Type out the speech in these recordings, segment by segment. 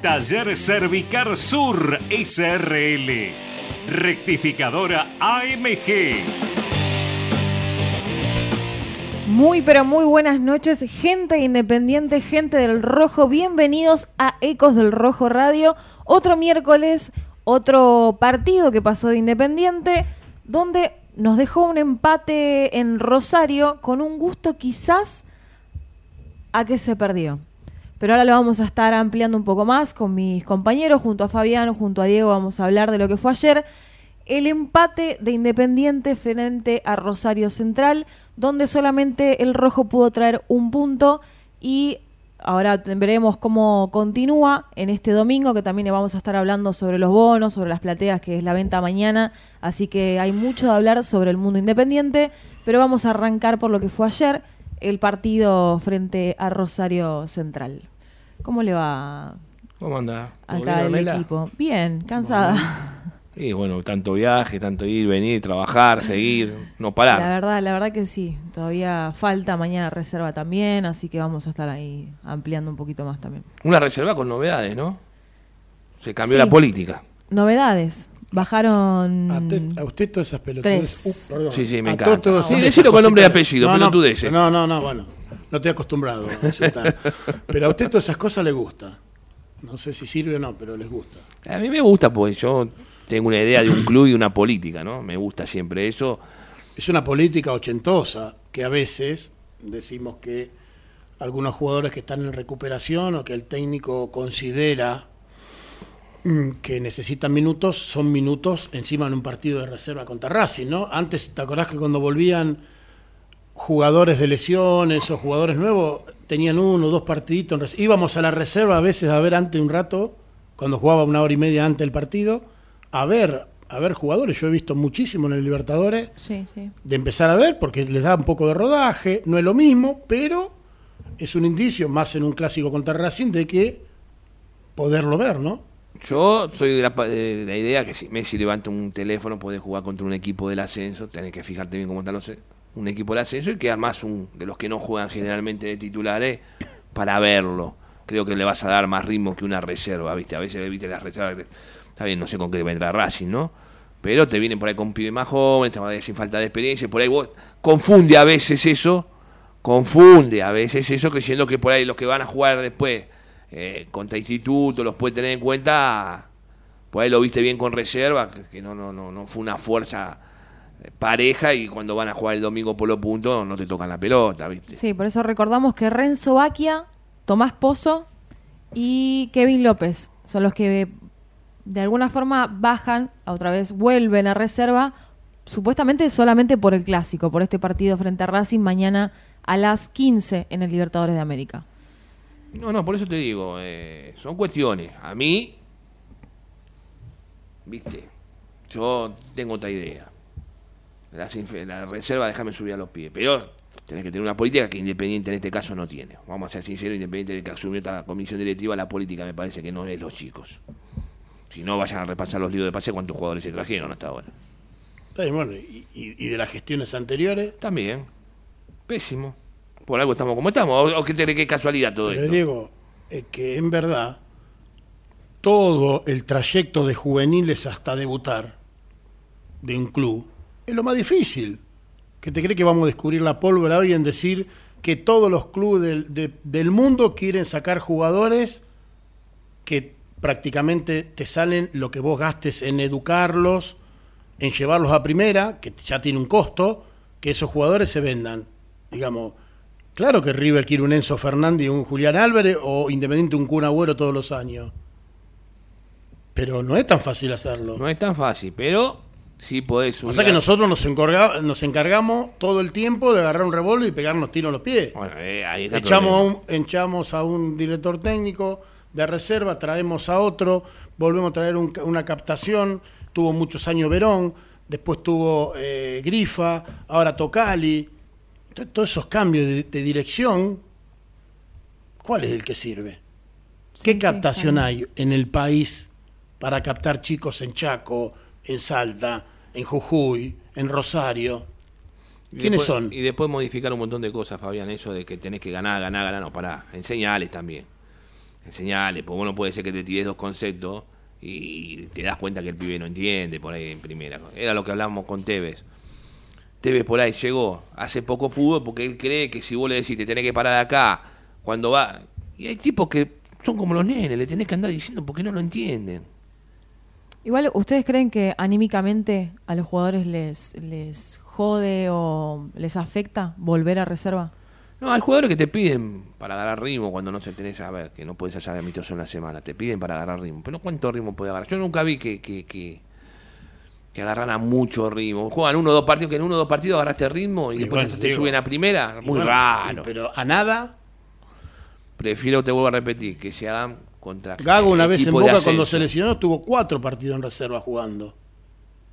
Taller Cervicar Sur SRL. Rectificadora AMG. Muy pero muy buenas noches, gente independiente, gente del Rojo. Bienvenidos a Ecos del Rojo Radio. Otro miércoles, otro partido que pasó de Independiente, donde nos dejó un empate en Rosario con un gusto quizás a que se perdió. Pero ahora lo vamos a estar ampliando un poco más con mis compañeros, junto a Fabián, junto a Diego, vamos a hablar de lo que fue ayer. El empate de Independiente frente a Rosario Central, donde solamente el rojo pudo traer un punto y ahora veremos cómo continúa en este domingo, que también vamos a estar hablando sobre los bonos, sobre las plateas, que es la venta mañana, así que hay mucho de hablar sobre el mundo independiente, pero vamos a arrancar por lo que fue ayer, el partido frente a Rosario Central. ¿Cómo le va? ¿Cómo anda? Acá el equipo. Bien, cansada. Y bueno, tanto viaje, tanto ir, venir, trabajar, seguir, no parar. La verdad, la verdad que sí. Todavía falta mañana reserva también, así que vamos a estar ahí ampliando un poquito más también. Una reserva con novedades, ¿no? Se cambió la política. Novedades. Bajaron. A, usted todas esas pelotudes. Uh, sí, sí, me encanta. sí, decirlo con nombre y apellido, no, pelotudeces. No, no, no, bueno. No estoy acostumbrado. pero a usted todas esas cosas le gusta. No sé si sirve o no, pero les gusta. A mí me gusta, pues yo tengo una idea de un club y una política, ¿no? Me gusta siempre eso. Es una política ochentosa que a veces decimos que algunos jugadores que están en recuperación o que el técnico considera mm, que necesitan minutos, son minutos encima en un partido de reserva contra Racing, ¿no? Antes, ¿te acordás que cuando volvían jugadores de lesiones o jugadores nuevos, tenían uno o dos partiditos Íbamos a la reserva a veces a ver antes un rato, cuando jugaba una hora y media antes del partido, a ver, a ver jugadores. Yo he visto muchísimo en el Libertadores de empezar a ver porque les da un poco de rodaje, no es lo mismo, pero es un indicio, más en un clásico contra Racing, de que poderlo ver, ¿no? Yo soy de la, idea que si Messi levanta un teléfono puede jugar contra un equipo del ascenso, tenés que fijarte bien cómo están los un equipo del ascenso y quedar más un de los que no juegan generalmente de titulares para verlo. Creo que le vas a dar más ritmo que una reserva, ¿viste? A veces viste las reservas Está bien, no sé con qué vendrá Racing, ¿no? Pero te vienen por ahí con pibes más jóvenes, sin falta de experiencia, por ahí vos confunde a veces eso, confunde a veces eso, creyendo que por ahí los que van a jugar después eh, contra instituto los puede tener en cuenta, por ahí lo viste bien con reserva, que no, no, no, no fue una fuerza pareja y cuando van a jugar el domingo por los puntos no te tocan la pelota, ¿viste? Sí, por eso recordamos que Renzo Baquia, Tomás Pozo y Kevin López son los que de alguna forma bajan, otra vez vuelven a reserva, supuestamente solamente por el clásico, por este partido frente a Racing mañana a las 15 en el Libertadores de América. No, no, por eso te digo, eh, son cuestiones. A mí, viste, yo tengo otra idea. La, la reserva, déjame subir a los pies. Pero tenés que tener una política que Independiente en este caso no tiene. Vamos a ser sinceros, Independiente de que asumió esta comisión directiva, la política me parece que no es los chicos. Si no, vayan a repasar los libros de pase cuántos jugadores se trajeron hasta ahora. Bueno, y, de las gestiones anteriores? También. Pésimo. Por algo estamos como estamos. ¿O, qué, qué casualidad todo Pero esto? digo es que en verdad todo el trayecto de juveniles hasta debutar de un club es lo más difícil. ¿Que te cree que vamos a descubrir la pólvora hoy en decir que todos los clubes del, del mundo quieren sacar jugadores que prácticamente te salen lo que vos gastes en educarlos, en llevarlos a primera, que ya tiene un costo, que esos jugadores se vendan. Digamos, claro que River quiere un Enzo Fernández y un Julián Álvarez o Independiente un Kun Agüero todos los años. Pero no es tan fácil hacerlo. No es tan fácil, pero sí podés O sea que nosotros nos, encarga- nos encargamos todo el tiempo de agarrar un revólver y pegarnos tiros en los pies. Bueno, eh, ahí está Echamos a, un, echamos a un director técnico de reserva, traemos a otro, volvemos a traer un una captación, tuvo muchos años Verón, después tuvo eh, Grifa, ahora Tocali. Entonces, todos esos cambios de, de dirección, ¿cuál es el que sirve? Sí, ¿Qué sí, captación hay en el país para captar chicos en Chaco, en Salta, en Jujuy, en Rosario? ¿Quiénes después- son? Y después modificar un montón de cosas, Fabián, eso de que tenés que ganar, ganar, ganar, no, pará, enseñales también. Enseñales, porque vos no puede ser que te tires dos conceptos y te das cuenta que el pibe no entiende por ahí en primera. Era lo que hablábamos con Tevez. Tevez por ahí llegó, hace poco fútbol porque él cree que si vos le decís te tenés que parar acá, cuando va... Y hay tipos que son como los nenes, le tenés que andar diciendo porque no lo entienden. Igual, ¿ustedes creen que anímicamente a los jugadores les, les jode o les afecta volver a reserva? No, hay jugadores que te piden para agarrar ritmo cuando no se tenés a ver, que no puedes hacer amistoso en la semana, te piden para agarrar ritmo. Pero ¿cuánto ritmo puede agarrar? Yo nunca vi que, que, que, que agarraran mucho ritmo. Juegan uno o dos partidos, que en uno o dos partidos agarraste ritmo y, Y después bueno, te digo, suben a primera. Muy bueno, raro. Pero a nada, Prefiero, te vuelvo a repetir, que se hagan contra Gago una vez en Boca cuando se lesionó tuvo cuatro partidos en reserva jugando.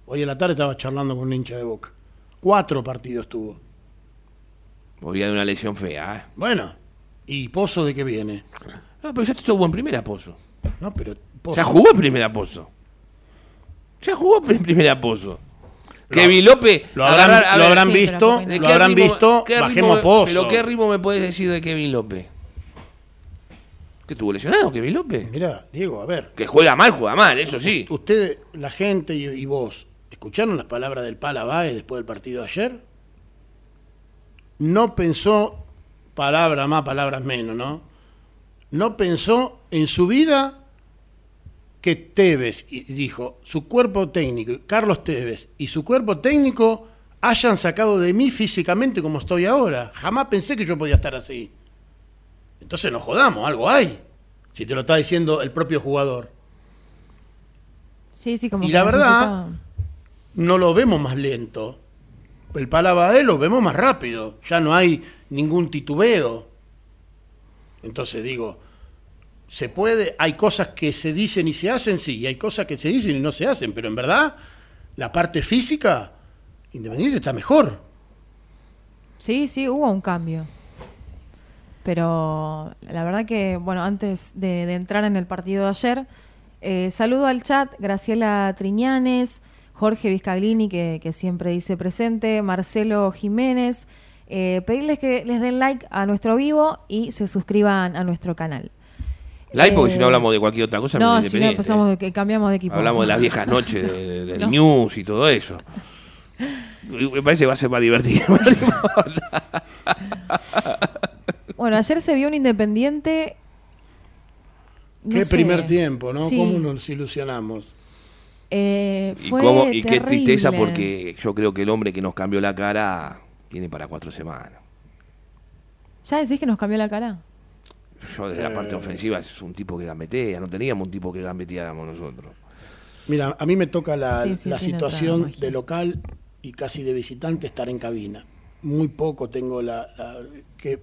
Hoy en la tarde estaba charlando con un hincha de Boca. Cuatro partidos tuvo. Volvía de una lesión fea. ¿eh? Bueno, ¿y Pozo de qué viene? No, pero ya estuvo en primera, Pozo. No, pero Pozo- Ya jugó en primera, Pozo. Ya jugó en primera, Pozo. Kevin López... Lo habrán, agarrar- lo ver, habrán sí, visto, qué ¿De lo habrán ritmo- visto, bajemos ritmo- Pozo. Pero ¿qué ritmo me puedes decir de Kevin López? ¿Que estuvo lesionado Kevin López? Mirá, Diego, a ver. Que juega mal, juega mal, eso sí. Usted, la gente y, y vos, ¿escucharon las palabras del Pala después del partido de ayer? No pensó, palabra más, palabras menos, ¿no? No pensó en su vida que Tevez, y dijo, su cuerpo técnico, Carlos Tevez y su cuerpo técnico hayan sacado de mí físicamente como estoy ahora. Jamás pensé que yo podía estar así. Entonces no jodamos, algo hay. Si te lo está diciendo el propio jugador. Sí, sí, como Y que la verdad- no lo vemos más lento. El Palabadé lo vemos más rápido. Ya no hay ningún titubeo. Entonces digo, se puede, hay cosas que se dicen y se hacen, sí, y hay cosas que se dicen y no se hacen, pero en verdad, la parte física, Independiente está mejor. Sí, sí, hubo un cambio. Pero la verdad que, bueno, antes de, de entrar en el partido de ayer, eh, saludo al chat, Graciela Triñanes, Jorge Vizcaglini, que, que siempre dice presente, Marcelo Jiménez, eh, pedirles que les den like a nuestro vivo y se suscriban a nuestro canal. Like, porque Eh, si no hablamos de cualquier otra cosa, No, si no empezamos de que cambiamos de equipo. Hablamos de las viejas noches de- de- del No. news y todo eso. Me parece que va a ser más divertido. Bueno, ayer se vio un Independiente... no qué sé. primer tiempo, ¿no? Sí. ¿Cómo nos ilusionamos? Eh, y, fue cómo- y qué tristeza porque yo creo que el hombre que nos cambió la cara tiene para cuatro semanas. ¿Ya decís que nos cambió la cara? Yo desde la parte Eh. ofensiva es un tipo que gambetea, no teníamos un tipo que gambeteáramos nosotros. Mira, a mí me toca la, Sí, sí, la tiene situación de local y casi de visitante estar en cabina. Muy poco tengo la, la- que,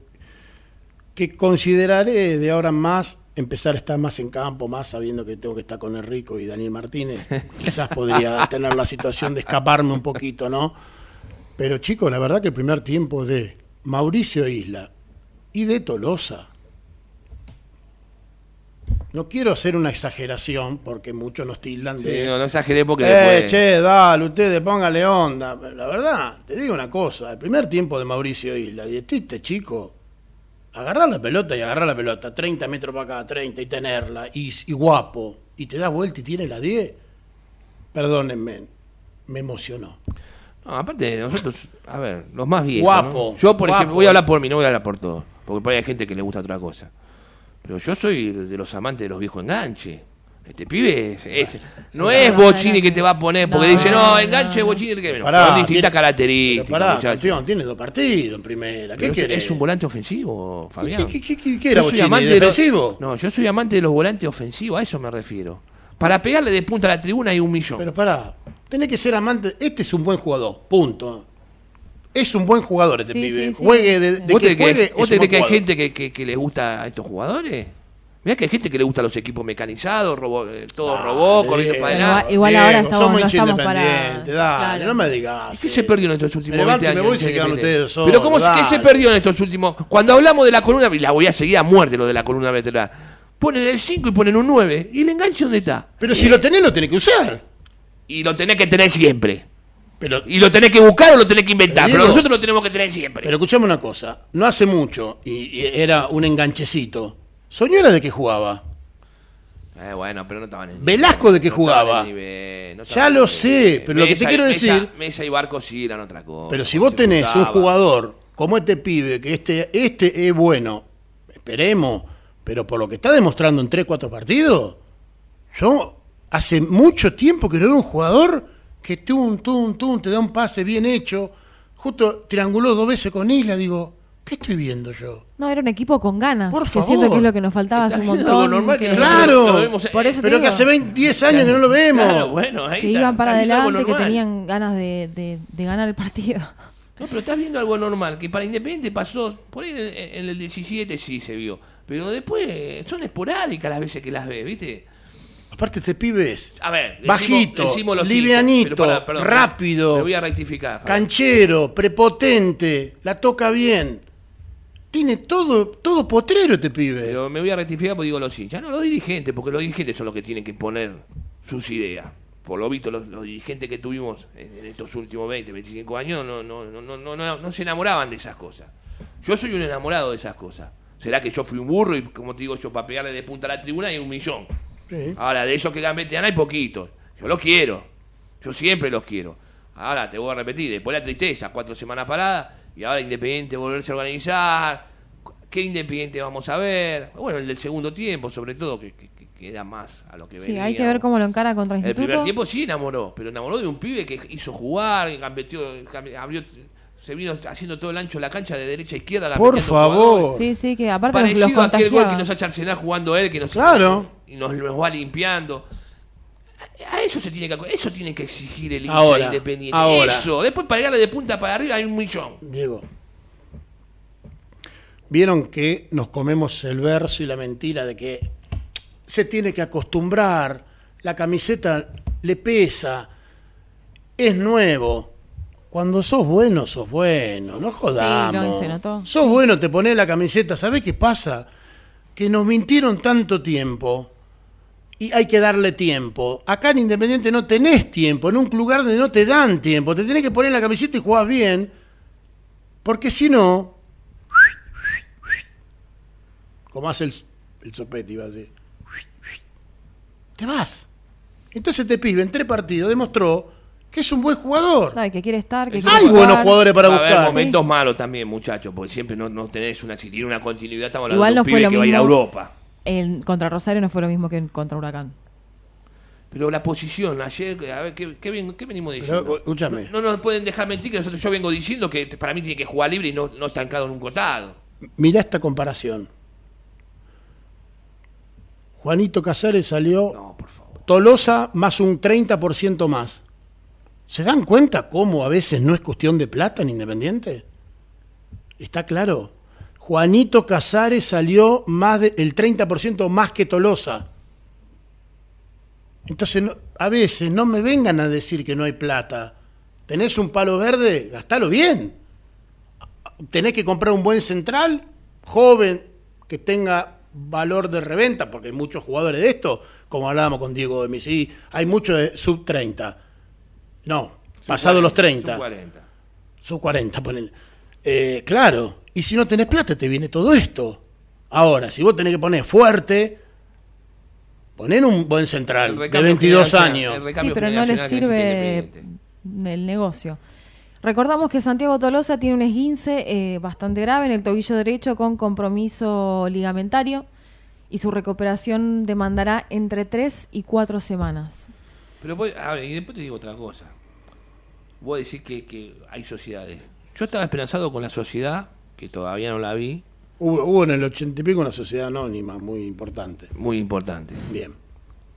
que consideraré de ahora más empezar a estar más en campo, más sabiendo que tengo que estar con Enrico y Daniel Martínez. Quizás podría tener la situación de escaparme un poquito, ¿no? Pero chicos, la verdad que el primer tiempo de Mauricio Isla y de Tolosa. No quiero hacer una exageración porque muchos nos tildan Sí, de no, no exageré porque eh, después... che, dale, ustedes póngale onda. La verdad, te digo una cosa, el primer tiempo de Mauricio Isla, dietiste, chico, agarrar la pelota y agarrar la pelota, 30 metros para acá, 30 y tenerla, y, y guapo, y te da vuelta y tiene la 10, perdónenme, me emocionó. No, aparte de nosotros, a ver, los más viejos. Guapo, ¿no? Yo, por guapo. ejemplo, voy a hablar por mí, no voy a hablar por todos. Porque por ahí hay gente que le gusta otra cosa. Pero yo soy de los amantes de los viejos enganches. Este pibe es, es- no es Bochini que te va a poner, porque No, dice, no, enganche no. Bochini, que no, Pará, son distintas tiene- características, Pero pará, muchachos. campeón, tiene dos partidos en primera. ¿Qué Pero es- querés? es un volante ofensivo, Fabián. ¿Qué, qué, qué, qué era Yo soy Bochini? amante de los- ¿Defensivo? no, yo soy amante de los volantes ofensivos, a eso me refiero. Para pegarle de punta a la tribuna hay un millón. Pero pará, tenés que ser amante. Este es un buen jugador, punto. Es un buen jugador este Sí, pibe. sí, sí. Juegue de, de ¿Vos que te juegue, crees, es vos te un crees buen que hay jugador. gente que, que- que le gusta a estos jugadores? Mirá que hay gente que le gusta los equipos mecanizados, robo, eh, todo robó, corriendo para adelante. igual ahora Diego, estamos- somos no estamos para- dale, Claro. no me digas. ¿Y qué se perdió en estos últimos Me levanto 20 y me años? voy y se quedan Independiente? ustedes solos, Pero ¿cómo, ¿qué dale. se perdió en estos últimos? Cuando hablamos de la columna, y la voy a seguir a muerte lo de la columna vertebral, ponen el 5 y ponen un 9. ¿Y el enganche dónde está? Pero si lo tenés, lo tenés que usar. Y lo tenés que tener siempre. Pero, Y lo tenés que buscar o lo tenés que inventar. Pero, Pero, Diego, nosotros lo tenemos que tener siempre. pero escuchame una cosa. No hace mucho, y, y era un enganchecito. Soñora de que jugaba. Eh, bueno, pero no estaban en el Velasco de no estaban jugaba. nivel, no Ya lo sé, pero lo que te quiero decir- Mesa y Barco sí eran otra cosa. Pero si vos tenés un jugador como este pibe, que este, este es bueno, esperemos, pero por lo que está demostrando en 3, 4 partidos, yo hace mucho tiempo que no veo un jugador que tum, tum, tum, te da un pase bien hecho, justo trianguló dos veces con Isla, digo, ¿qué estoy viendo yo? No, era un equipo con ganas. Por que favor. siento que es lo que nos faltaba hace un montón. normal que que- Claro. vemos, Por eso Pero que hace 20, 10 años que no lo vemos. Claro, bueno, ahí que está, iban para adelante, que tenían ganas de, de- de ganar el partido. No, pero estás viendo algo normal, que para Independiente pasó, por ahí en, en el 17 sí se vio, pero después son esporádicas las veces que las ves, ¿viste? Aparte este pibe es A ver, decimos- Bajito, decimos los livianito, perdón, rápido, Me voy a rectificar. Canchero, prepotente, la toca bien. Tiene todo, todo potrero este pibe. Pero me voy a rectificar porque digo los hinchas, no los dirigentes, porque los dirigentes son los que tienen que poner sus ideas. Por lo visto, los, los dirigentes que tuvimos en, en estos últimos 20, 25 años no, no, no, no, no, no, no se enamoraban de esas cosas. Yo soy un enamorado de esas cosas. ¿Será que yo fui un burro y, como te digo yo, para pegarle de punta a la tribuna hay un millón? Sí. Ahora, de esos que gambetean hay poquitos. Yo los quiero. Yo siempre los quiero. Ahora, te voy a repetir, después la tristeza, cuatro semanas paradas, y ahora Independiente volverse a organizar. ¿Qué Independiente vamos a ver? Bueno, el del segundo tiempo, sobre todo, que, que- que queda más a lo que Sí, venía. hay que ver cómo lo encara contra El Instituto. primer tiempo sí enamoró, pero enamoró de un pibe que hizo jugar, abrió, se vino haciendo todo el ancho de la cancha de derecha a izquierda. Por favor. jugadores. Sí, sí, que aparte los, los Parecido a aquel gol que nos hace Arsenal jugando él, que nos, Claro. y nos, nos va limpiando. A eso se tiene que eso tiene que exigir el hincha Ahora, independiente. ahora. Eso, después para llegarle de punta para arriba hay un millón. Diego. Vieron que nos comemos el verso y la mentira de que se tiene que acostumbrar, la camiseta le pesa, es nuevo. Cuando sos bueno, sos bueno, no jodamos. no. Sos bueno, te pones la camiseta, ¿sabés qué pasa? Que nos mintieron tanto tiempo y hay que darle tiempo. Acá en Independiente no tenés tiempo, en un lugar donde no te dan tiempo, te tenés que poner la camiseta y jugás bien, porque si no, como hace el, el sopete, iba a decir, te vas. Entonces te pibe en tres partidos demostró que es un buen jugador. Que quiere estar, que Hay quiere Hay jugar. buenos jugadores para va a haber buscar. momentos malos también, muchachos, porque siempre no, no tenés una, si tiene una continuidad, estamos hablando Igual de no fue lo que va a ir a. Europa. En- contra Rosario no fue lo mismo que en- contra Huracán. Pero la posición, ayer, a ver, ¿qué, qué ven- qué venimos diciendo? Pero, escúchame. No, no nos pueden dejar mentir que nosotros yo vengo diciendo que para mí tiene que jugar libre y no, no estancado en un cotado. Mirá esta comparación. Juanito Casares salió No, por favor. Tolosa más un 30% más. ¿Se dan cuenta cómo a veces no es cuestión de plata en Independiente? ¿Está claro? Juanito Casares salió más de, el 30% más que Tolosa. Entonces, no- a veces no me vengan a decir que no hay plata. ¿Tenés un palo verde? Gastalo bien. Tenés que comprar un buen central, joven, que tenga valor de reventa, porque hay muchos jugadores de esto, como hablábamos con Diego de Misi, hay muchos de sub 30. No, pasado los 30. Sub 40. Sub 40, ponele. Eh, claro, y si no tenés plata te viene todo esto. Ahora, si vos tenés que poner fuerte, poner un buen central de recambio 22 generacional, años. Sí, pero no les sirve el negocio. Recordamos que Santiago Tolosa tiene un esguince eh, bastante grave en el tobillo derecho con compromiso ligamentario y su recuperación demandará entre 3 y 4 semanas. Pero voy- a ver, y después te digo otra cosa. Voy a decir que, que hay sociedades. Yo estaba esperanzado con la sociedad, que todavía no la vi, Hubo, hubo en el ochenta y pico una sociedad anónima muy importante. muy importante. Bien.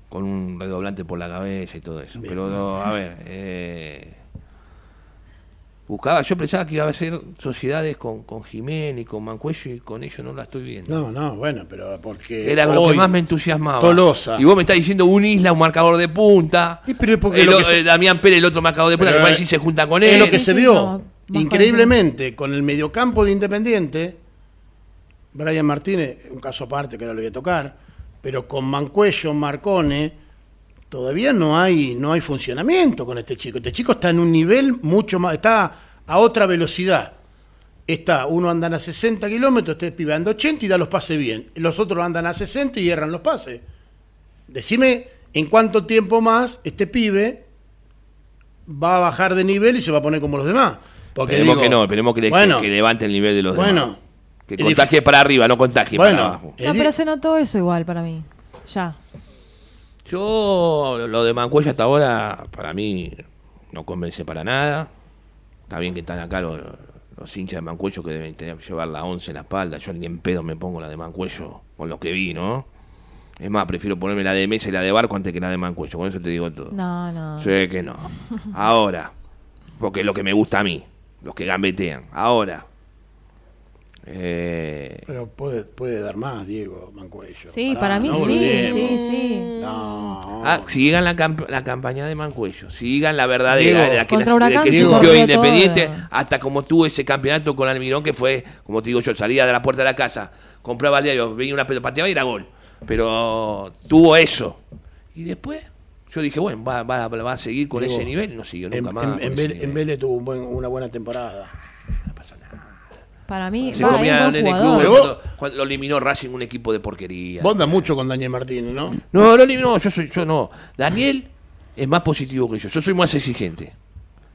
con un redoblante por la cabeza y todo eso. Bien. Pero, no, a ver, eh, buscaba, yo pensaba que iba a ser sociedades con, con Jiménez y con Mancuello y con ellos no la estoy viendo. No, no, bueno, pero porque. Era lo que más me entusiasmaba. Tolosa. Y vos me estás diciendo un isla, un marcador de punta. Y pero es porque El lo que se- eh, Damián Pérez, el otro marcador de punta, Pero que es- parece se junta con Es él. lo que se vio. Increíblemente, con el mediocampo de Independiente, Brian Martínez, un caso aparte que ahora lo voy a tocar, pero con Mancuello, Marcone, todavía no hay, no hay funcionamiento con este chico. Este chico está en un nivel mucho más, está a otra velocidad. Está, uno andan a 60 kilómetros, este pibe anda a 80 y da los pases bien. Los otros andan a 60 y erran los pases. Decime en cuánto tiempo más este pibe va a bajar de nivel y se va a poner como los demás. Porque Esperemos digo, que no, esperemos que, le- bueno, que levante el nivel de los Bueno, demás. Que contagie para arriba, no contagie Bueno, para abajo. No, pero se notó eso igual para mí. Ya. Yo, lo de Mancuello hasta ahora, para mí, no convence para nada. Está bien que están acá los, los hinchas de Mancuello que deben tener, llevar la 11 en la espalda. Yo ni en pedo me pongo la de Mancuello con lo que vi, ¿no? Es más, prefiero ponerme la de Mesa y la de Barco antes que la de Mancuello. Con eso te digo todo. No, no. Sé que no. Ahora, porque es lo que me gusta a mí, los que gambetean. Ahora, eh, Pero puede, puede dar más, Diego Mancuello. Sí, Pará, para mí no sí, sí, sí. No. Ah, sigan la, camp- la campaña de Mancuello, sigan la verdadera, Diego, la que, la- surgió Independiente, todo. hasta como tuvo ese campeonato con Almirón, que fue, como te digo yo, salía de la puerta de la casa, compraba el diario, venía una pelota, pateaba y era gol. Pero tuvo eso. Y después, yo dije, bueno, va, va, va a seguir con ese nivel, no siguió En, nunca más. en- Vélez, nivel. en Vélez tuvo un buen- una buena temporada. Para mí, Se va, en el club cuando, cuando lo eliminó Racing, un equipo de porquería. Vos andás mucho con Daniel Martínez, ¿no? No, no, no, yo soy, yo no. Daniel es más positivo que yo. Yo soy más exigente.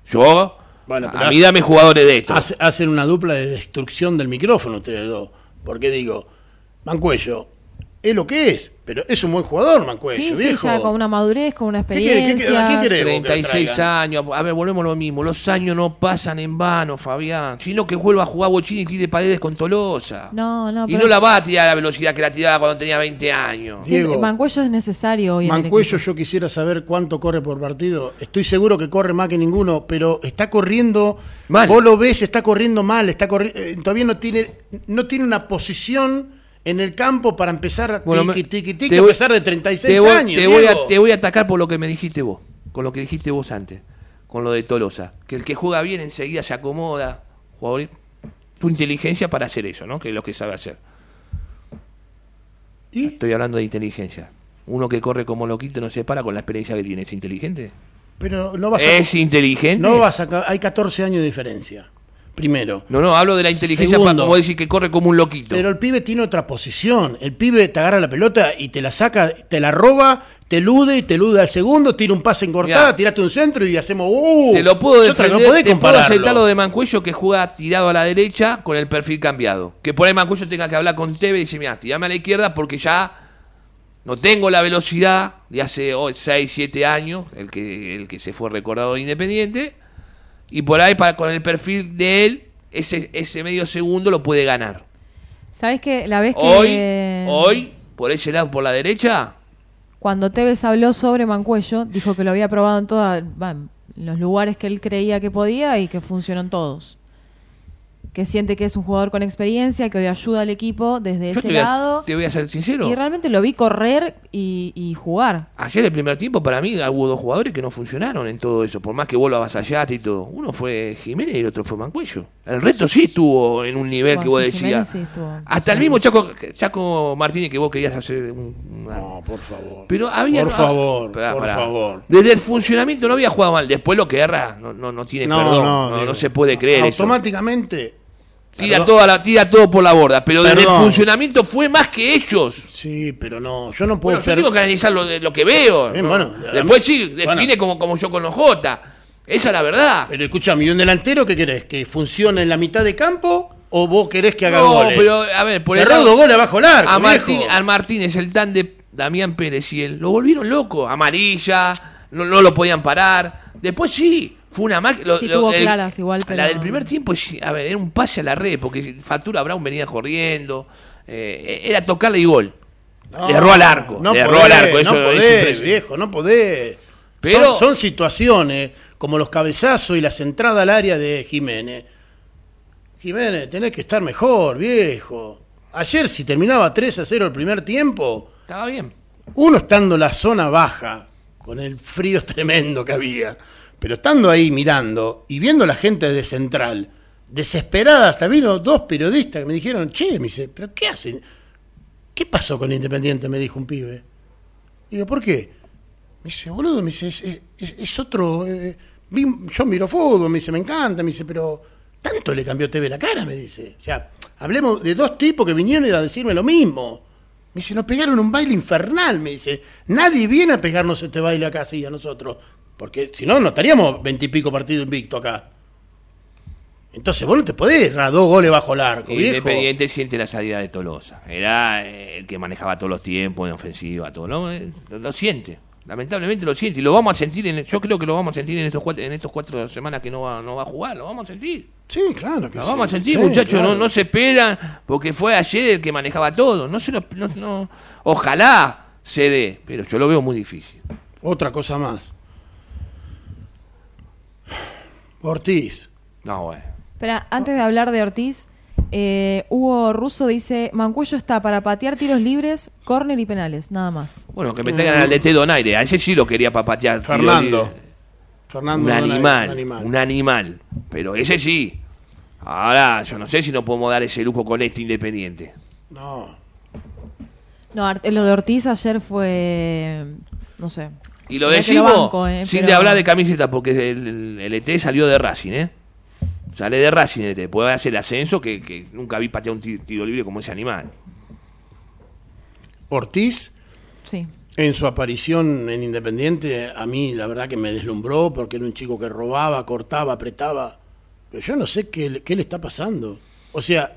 Yo, Bueno, pero a mí dame jugadores de estos. Hace- hacen una dupla de destrucción del micrófono ustedes dos. Porque digo, Mancuello es lo que es, pero es un buen jugador, Mancuello, Sí, sí, viejo. ya con una madurez, con una ¿Qué qué experiencia. qué quiere? queremos que 36 traigan? años. A ver, volvemos a lo mismo. Los años no pasan en vano, Fabián. Sino que vuelva a jugar Bochini y tire paredes con Tolosa. No, no, y pero- no la va a tirar a la velocidad que la tiraba cuando tenía 20 años. Sí, Diego. Mancuello es necesario hoy Mancuello, yo quisiera saber cuánto corre por partido. Estoy seguro que corre más que ninguno, pero está corriendo. Mal. Vos lo ves, está corriendo mal, está corri- eh, todavía no tiene, no tiene una posición en el campo para empezar a Bueno, tiqui, me- tiqui, tiqui, te a pesar de 36 te voy, años. Te voy, a, te voy a atacar por lo que me dijiste vos. Con lo que dijiste vos antes. Con lo de Tolosa. Que el que juega bien enseguida se acomoda. Jugador, tu inteligencia para hacer eso, ¿no? Que es lo que sabe hacer. ¿Y? Estoy hablando de inteligencia. Uno que corre como loquito no se para con la experiencia que tiene. ¿Es inteligente? Pero no vas a, ¿Es inteligente? no vas a, hay 14 años de diferencia. Primero. No, no, hablo de la inteligencia Segundo. para como decir que corre como un loquito. Pero el pibe tiene otra posición. El pibe te agarra la pelota y te la saca, te la roba, te elude y te elude al segundo, tira un pase en cortada, tiraste un centro y hacemos ¡uh! te lo puedo defender, no te puedo aceptar lo de Mancuello que juega tirado a la derecha con el perfil cambiado. Que por ahí Mancuello tenga que hablar con Tevez y dice, mira, tirame a la izquierda porque ya no tengo la velocidad de hace 6, 7 años, el que, el que se fue recordado de Independiente, y por ahí para, con el perfil de él, ese, ese medio segundo lo puede ganar. ¿Sabes que La vez que Hoy, hoy, por ese lado, por la derecha, cuando Tevez habló sobre Mancuello, dijo que lo había probado en todos los lugares que él creía que podía y que funcionó en todos. Que siente que es un jugador con experiencia, que hoy ayuda al equipo desde yo ese te a, lado. te voy a ser sincero. Y realmente lo vi correr y, y jugar. Ayer el primer tiempo para mí hubo dos jugadores que no funcionaron en todo eso, por más que vos lo avasallaste y todo. Uno fue Jiménez y el otro fue Mancuello. El resto sí estuvo en un nivel que vos sí, decías. sí estuvo. Hasta el mismo Chaco, Chaco Martínez que vos querías hacer un... No, por favor. Pero había... Por no- favor, Pará, por pará. favor. Desde el funcionamiento no había jugado mal. Después lo que erra no, no, no tiene perdón. No, no, se puede creer eso. Tira, Perdón. toda la, tira todo por la borda. Pero desde el Perdón. funcionamiento fue más que ellos. Sí, pero no, yo no puedo Bueno, yo ser- tengo que analizar lo, de- lo que veo. Bien, ¿no? bueno, Después sí, bueno. define como, como yo con los J. Esa es la verdad. Pero escúchame, ¿y un delantero qué querés? ¿Que funcione en la mitad de campo o vos querés que haga No, goles? pero a ver, por el Cerró lado- dos goles abajo el arco, a, viejo. Martín, a Martínez, el tan de Damián Pérez y él, lo volvieron loco. Amarilla, no, no lo podían parar. Después sí, fue una máquina. Sí, tuvo claras igual, pero- La del primer tiempo, sí, a ver, era un pase a la red, porque Factura Brown venía corriendo. eh, era tocarle y gol. No, le erró al arco. No le erró podés, al arco. Eso no podés, viejo, no podés. Pero- son, son situaciones como los cabezazos y las entradas al área de Jiménez. Jiménez, tenés que estar mejor, viejo. Ayer si terminaba 3 a 0 el primer tiempo, Estaba bien. uno estando en la zona baja, con el frío tremendo que había, pero estando ahí mirando y viendo a la gente de Central, desesperada, hasta vino dos periodistas que me dijeron, che, me dice, ¿pero qué hacen? ¿Qué pasó con Independiente? Me dijo un pibe. Digo, ¿por qué? Me dice, boludo, me dice, es, es- es otro. eh, yo miro fútbol, me dice, me encanta, me dice, pero tanto le cambió TV la cara, me dice. O sea, hablemos de dos tipos que vinieron a decirme lo mismo. Me dice, nos pegaron un baile infernal, me dice. Nadie viene a pegarnos este baile acá así a nosotros. Porque si no, no estaríamos veintipico partidos invicto acá. Entonces vos no te podés errar dos goles bajo el arco, viejo. Independiente siente la salida de Tolosa. Era eh, el que manejaba todos los tiempos en ofensiva, todo. ¿no? Eh, Lo, lo siente. Lamentablemente lo siente. Y lo vamos a sentir. En, yo creo que lo vamos a sentir en estos cuatro, en estos cuatro semanas que no va, no va a jugar. Lo vamos a sentir. Sí, claro que Lo sí. vamos a sentir, Sí, muchachos. claro. No, no se espera. Porque fue ayer el que manejaba todo. No se lo, no, no- ojalá se dé. Pero yo lo veo muy difícil. Otra cosa más. Ortiz. No, bueno. Espera, antes de hablar de Ortiz, eh, Hugo Russo dice, Mancuello está para patear tiros libres, córner y penales, nada más. Bueno, que me traigan al DT Donaire. A ese sí lo quería para patear. Fernando. Fernando un animal, un animal. un animal. Pero ese sí. Ahora, yo no sé si no podemos dar ese lujo con este Independiente. No. No, lo de Ortiz ayer fue, no sé. Y lo decimos banco, eh, sin pero- de hablar de camiseta, porque el, el ET salió de Racing, ¿eh? Sale de Racing el ET. Puede hacer el ascenso que, que nunca vi patear un ti- tiro libre como ese animal. Ortiz, Sí. en su aparición en Independiente, a mí la verdad que me deslumbró porque era un chico que robaba, cortaba, apretaba. Pero yo no sé qué, le- qué le está pasando. O sea,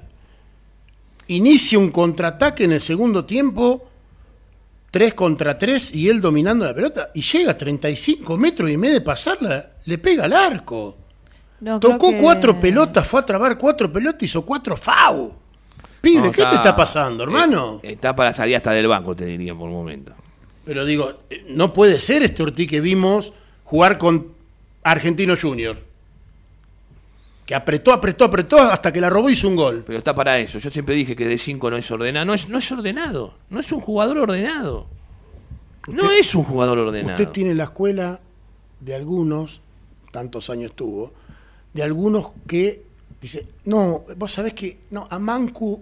inicia un contraataque en el segundo tiempo, 3 contra 3, y él dominando la pelota, y llega a 35 metros y en vez de pasarla, le pega al arco. No, Tocó que- cuatro pelotas, fue a trabar cuatro pelotas, hizo cuatro FAU. Pibe, No, ¿qué te está pasando, hermano? eh, está para salir hasta del banco, te diría por un momento. Pero digo, eh, no puede ser este Ortiz que vimos jugar con Argentino Junior. Que apretó, apretó, apretó hasta que la robó y hizo un gol. Pero está para eso. Yo siempre dije que de 5 no es ordenado. No es, no es ordenado. No es un jugador ordenado. no es un jugador ordenado. Usted tiene la escuela de algunos, tantos años tuvo, de algunos que dice, no, vos sabés que, no, a Mancu,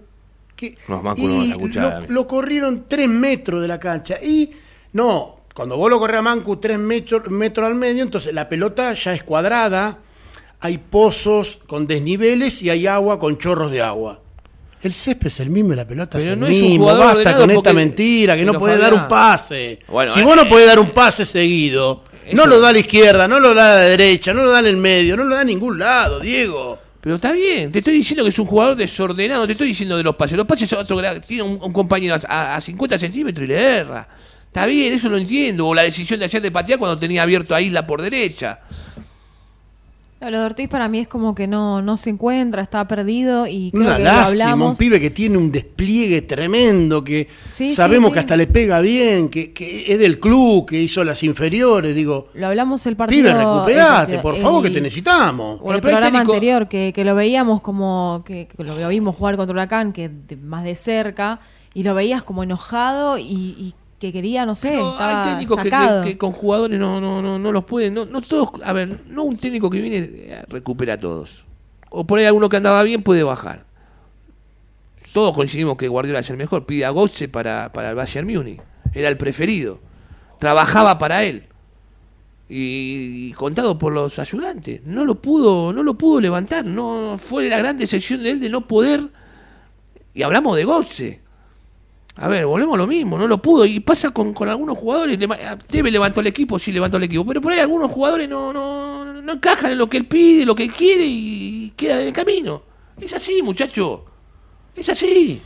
que No, a Mancu no vas a escuchar, lo, lo corrieron tres metros de la cancha y no, cuando vos lo corres a Mancu tres metros, metros al medio, entonces la pelota ya es cuadrada, hay pozos con desniveles y hay agua con chorros de agua. El césped es el mismo y la pelota Pero es el no es un mismo. jugador Basta con esta mentira, que no puede Fabián- dar un pase. Bueno, si eh, vos no eh, podés dar un pase seguido, eso- no lo da a la izquierda, no lo da a la derecha, no lo da en el medio, no lo da a ningún lado, Diego. Pero está bien, te estoy diciendo que es un jugador desordenado, te estoy diciendo de los pases. Los pases son otro tiene un, un compañero a, a 50 centímetros y le erra. Está bien, eso lo entiendo. O la decisión de ayer de patear cuando tenía abierto a Isla por derecha. Lo de Ortiz para mí es como que no, no se encuentra, está perdido y creo Una que lo lástima, hablamos. un pibe que tiene un despliegue tremendo, que Sí, sí, sabemos sí. que hasta le pega bien, que, que es del club, que hizo las inferiores, digo, Lo hablamos el partido. pibe, recuperate, el- por favor, el- que te necesitamos. El el programa técnico- anterior, que, que lo veíamos como, que, que lo, lo vimos jugar contra Huracán, que de- más de cerca, y lo veías como enojado y, y que quería, no sé, Pero estaba hay técnicos que, con jugadores no, no, no, no los pueden. No, no todos. A ver, no un técnico que viene eh, recupera a todos. O por ahí alguno que andaba bien puede bajar. Todos coincidimos que Guardiola es el mejor. Pide a Götze para, para el Bayern Múnich. Era el preferido. Trabajaba para él. Y, y contado por los ayudantes. No lo pudo, no lo pudo levantar. No fue la gran decepción de él de no poder. Y hablamos de Götze. A ver, volvemos a lo mismo, no lo pudo. Y pasa con, con algunos jugadores. Teve levantó el equipo, sí levantó el equipo. Pero por ahí algunos jugadores no, no, no encajan en lo que él pide, lo que él quiere y quedan en el camino. Es así, muchacho. Es así.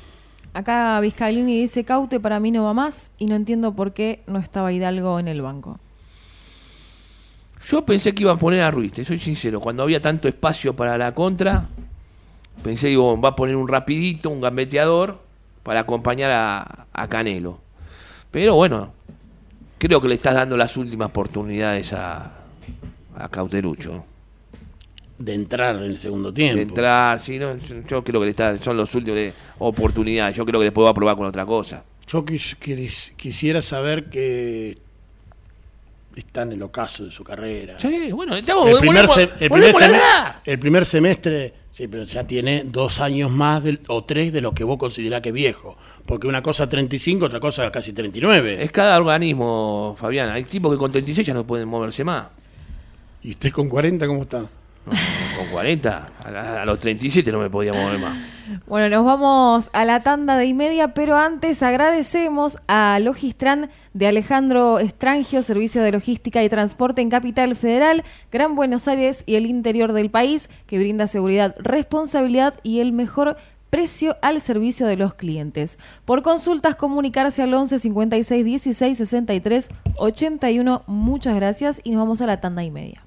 Acá Vizcalini dice, Caute para mí no va más y no entiendo por qué no estaba Hidalgo en el banco. Yo pensé que iba a poner a Ruiz, te soy sincero. Cuando había tanto espacio para la contra, pensé, digo, va a poner un rapidito, un gambeteador, para acompañar a, a Canelo. Pero bueno, creo que le estás dando las últimas oportunidades a, a Cauterucho. De entrar en el segundo tiempo. De entrar, sí, no, yo, yo creo que le está, son los últimos de oportunidades. Yo creo que después va a probar con otra cosa. Yo quis- quis- quisiera saber que está en el ocaso de su carrera. Sí, bueno, estamos, el, primer volvemos- se- el primer semestre, el primer semestre, sí, pero ya tiene dos años más del- o tres de lo que vos considerás que viejo. Porque una cosa 35, otra cosa casi 39. Es cada organismo, Fabián. Hay tipos que con 36 ya no pueden moverse más. ¿Y usted con 40 cómo está? Con 40, a, a los 37 no me podía mover más. Bueno, nos vamos a la tanda de y media, pero antes agradecemos a Logistran de Alejandro Estrangio, Servicio de Logística y Transporte en Capital Federal, Gran Buenos Aires y el interior del país, que brinda seguridad, responsabilidad y el mejor precio al servicio de los clientes. Por consultas, comunicarse al 11 56 16 63 81. Muchas gracias y nos vamos a la tanda y media.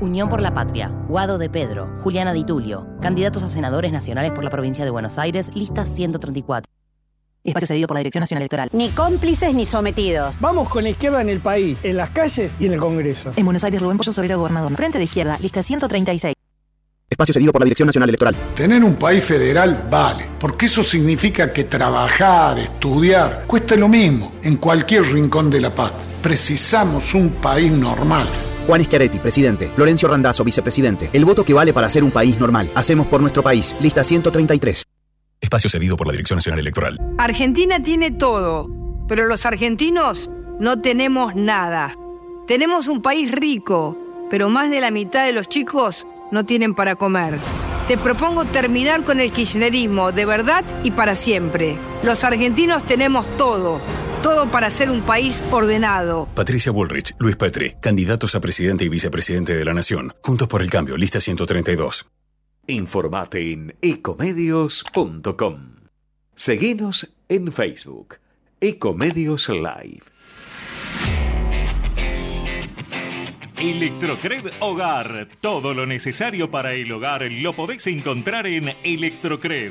Unión por la Patria, Guado de Pedro, Juliana Di Tulio, candidatos a senadores nacionales por la provincia de Buenos Aires, lista 134. Espacio cedido por la Dirección Nacional Electoral. Ni cómplices ni sometidos. Vamos con la izquierda en el país, en las calles y en el Congreso. En Buenos Aires, Rubén Pollo Sobrero, gobernador. Frente de izquierda, lista 136. Espacio cedido por la Dirección Nacional Electoral. Tener un país federal vale, porque eso significa que trabajar, estudiar, cuesta lo mismo en cualquier rincón de la paz. Precisamos un país normal. Juan Schiaretti, presidente. Florencio Randazzo, vicepresidente. El voto que vale para ser un país normal. Hacemos por nuestro país. Lista 133. Espacio cedido por la Dirección Nacional Electoral. Argentina tiene todo, pero los argentinos no tenemos nada. Tenemos un país rico, pero más de la mitad de los chicos no tienen para comer. Te propongo terminar con el kirchnerismo de verdad y para siempre. Los argentinos tenemos todo, todo para ser un país ordenado. Patricia Bullrich, Luis Petri, candidatos a presidente y vicepresidente de la Nación. Juntos por el Cambio, lista 132. Informate en ecomedios.com. Seguinos en Facebook. Ecomedios Live. Electrocred Hogar. Todo lo necesario para el hogar lo podés encontrar en Electrocred.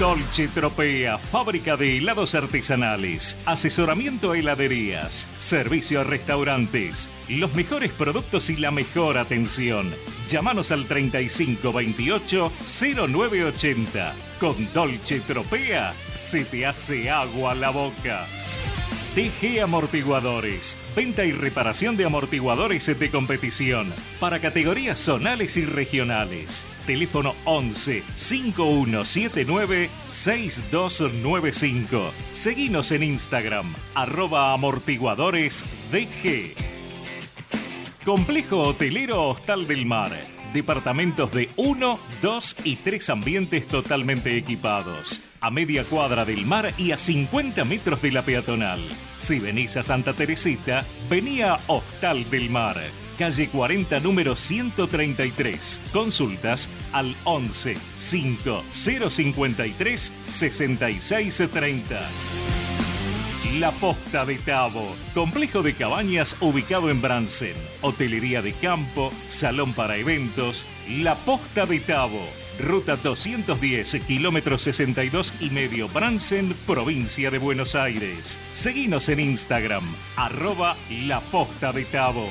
Dolce Tropea, fábrica de helados artesanales, asesoramiento a heladerías, servicio a restaurantes, los mejores productos y la mejor atención. Llámanos al 3528 0980. Con Dolce Tropea se te hace agua la boca. TG Amortiguadores. Venta y reparación de amortiguadores de competición para categorías zonales y regionales. Teléfono 11 5179 6295. Seguinos en Instagram, arroba amortiguadores DG. Complejo Hotelero Hostal del Mar. Departamentos de 1, 2 y 3 ambientes totalmente equipados. A media cuadra del mar y a 50 metros de la peatonal. Si venís a Santa Teresita, vení a Hostal del Mar. Calle 40, número 133. Consultas al 11 5 053 6630. La Posta de Tabo, complejo de cabañas ubicado en Bransen, hotelería de campo, salón para eventos, La Posta de Tabo, ruta 210, kilómetro 62 y medio Bransen, provincia de Buenos Aires. Seguinos en Instagram, arroba La Posta de Tabo.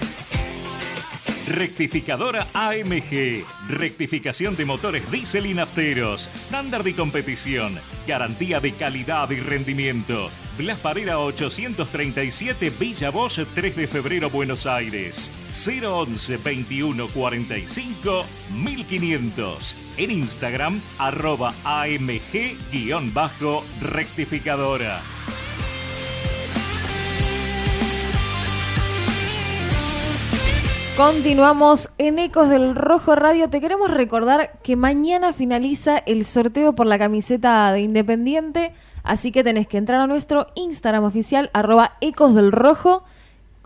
Rectificadora AMG. Rectificación de motores diésel y nafteros. Estándar de competición. Garantía de calidad y rendimiento. Blas Parera 837 Villa Bosch 3 de febrero Buenos Aires. 011 21 45 1500. En Instagram arroba AMG-rectificadora. Continuamos en Ecos del Rojo Radio. Te queremos recordar que mañana finaliza el sorteo por la camiseta de Independiente, así que tenés que entrar a nuestro Instagram oficial, arroba Ecos del Rojo,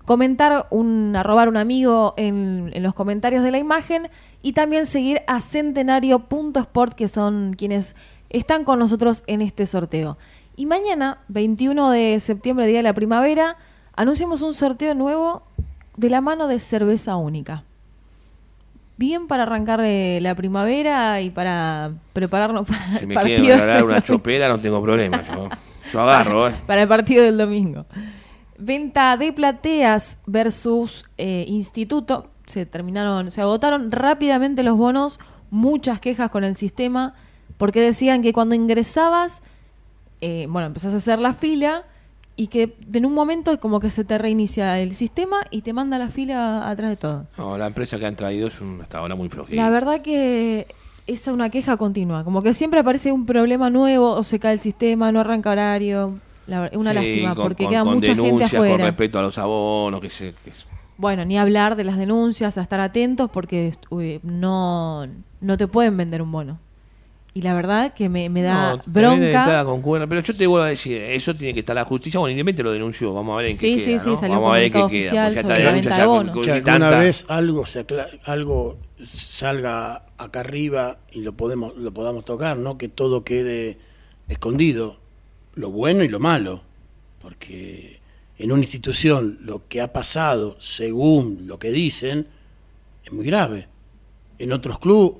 comentar un, un amigo en, en los comentarios de la imagen y también seguir a centenario.sport, que son quienes están con nosotros en este sorteo. Y mañana, 21 de septiembre, día de la primavera, anunciamos un sorteo nuevo de la mano de cerveza única. Bien para arrancar eh, la primavera y para prepararnos para Si el me partido. quieren regalar una chopera, no tengo problema. Yo, yo agarro, ¿eh? para el partido del domingo. Venta de plateas versus eh, instituto. Se terminaron, se agotaron rápidamente los bonos. Muchas quejas con el sistema porque decían que cuando ingresabas, eh, bueno, empezás a hacer la fila y que en un momento como que se te reinicia el sistema y te manda la fila atrás de todo. No, la empresa que han traído es un, hasta ahora muy flojita. La verdad que es una queja continua, como que siempre aparece un problema nuevo o se cae el sistema, no arranca horario. La una Sí, lástima con- porque con- queda con mucha gente denuncias con afuera. respecto a los abonos, que se... que se- Bueno, ni hablar de las denuncias, a estar atentos porque uy, no, no te pueden vender un bono. Y la verdad que me, me da No, bronca. con cuerda, pero yo te vuelvo a decir, eso tiene que estar la justicia, bueno, independientemente lo denunció, vamos a ver en Sí, qué sí, queda, sí, ¿no? salió un Vamos a ver en qué queda, oficial sobre está la venta de bonos. que alguna vez algo se algo salga acá arriba y lo podemos lo podamos tocar no que todo quede escondido lo bueno y lo malo porque en una institución lo que ha pasado según lo que dicen es muy grave en otros clubes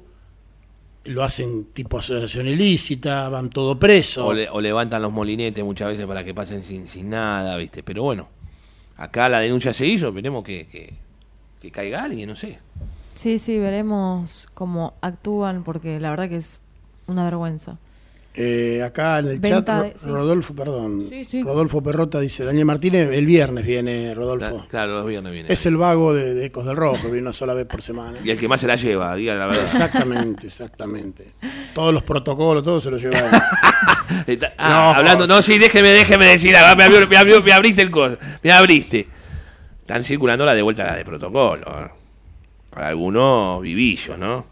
lo hacen tipo asociación ilícita van todo preso O, le- o levantan los molinetes muchas veces para que pasen sin, sin nada, ¿viste? Pero bueno, acá la denuncia se hizo, esperemos que, que, que caiga alguien, no sé. Sí, sí, veremos cómo actúan porque la verdad que es una vergüenza. Eh, acá en el Venta chat, Ro- de- sí. Rodolfo, perdón, Sí, sí. Rodolfo Perrota dice, Daniel Martínez, el viernes viene Rodolfo. Claro, los viernes viene. Es el vago de, de Ecos del Rojo, viene una sola vez por semana. Y el que más se la lleva, diga la verdad. Exactamente, exactamente. Todos los protocolos, todo se lo lleva. Está- ah, hablando, no, sí, déjeme, déjeme decir, ah, me, abrió- me abrió- me abriste el coso, me abriste. Están circulando la de vuelta la de protocolo. ¿eh? Para algunos vivillos, ¿no?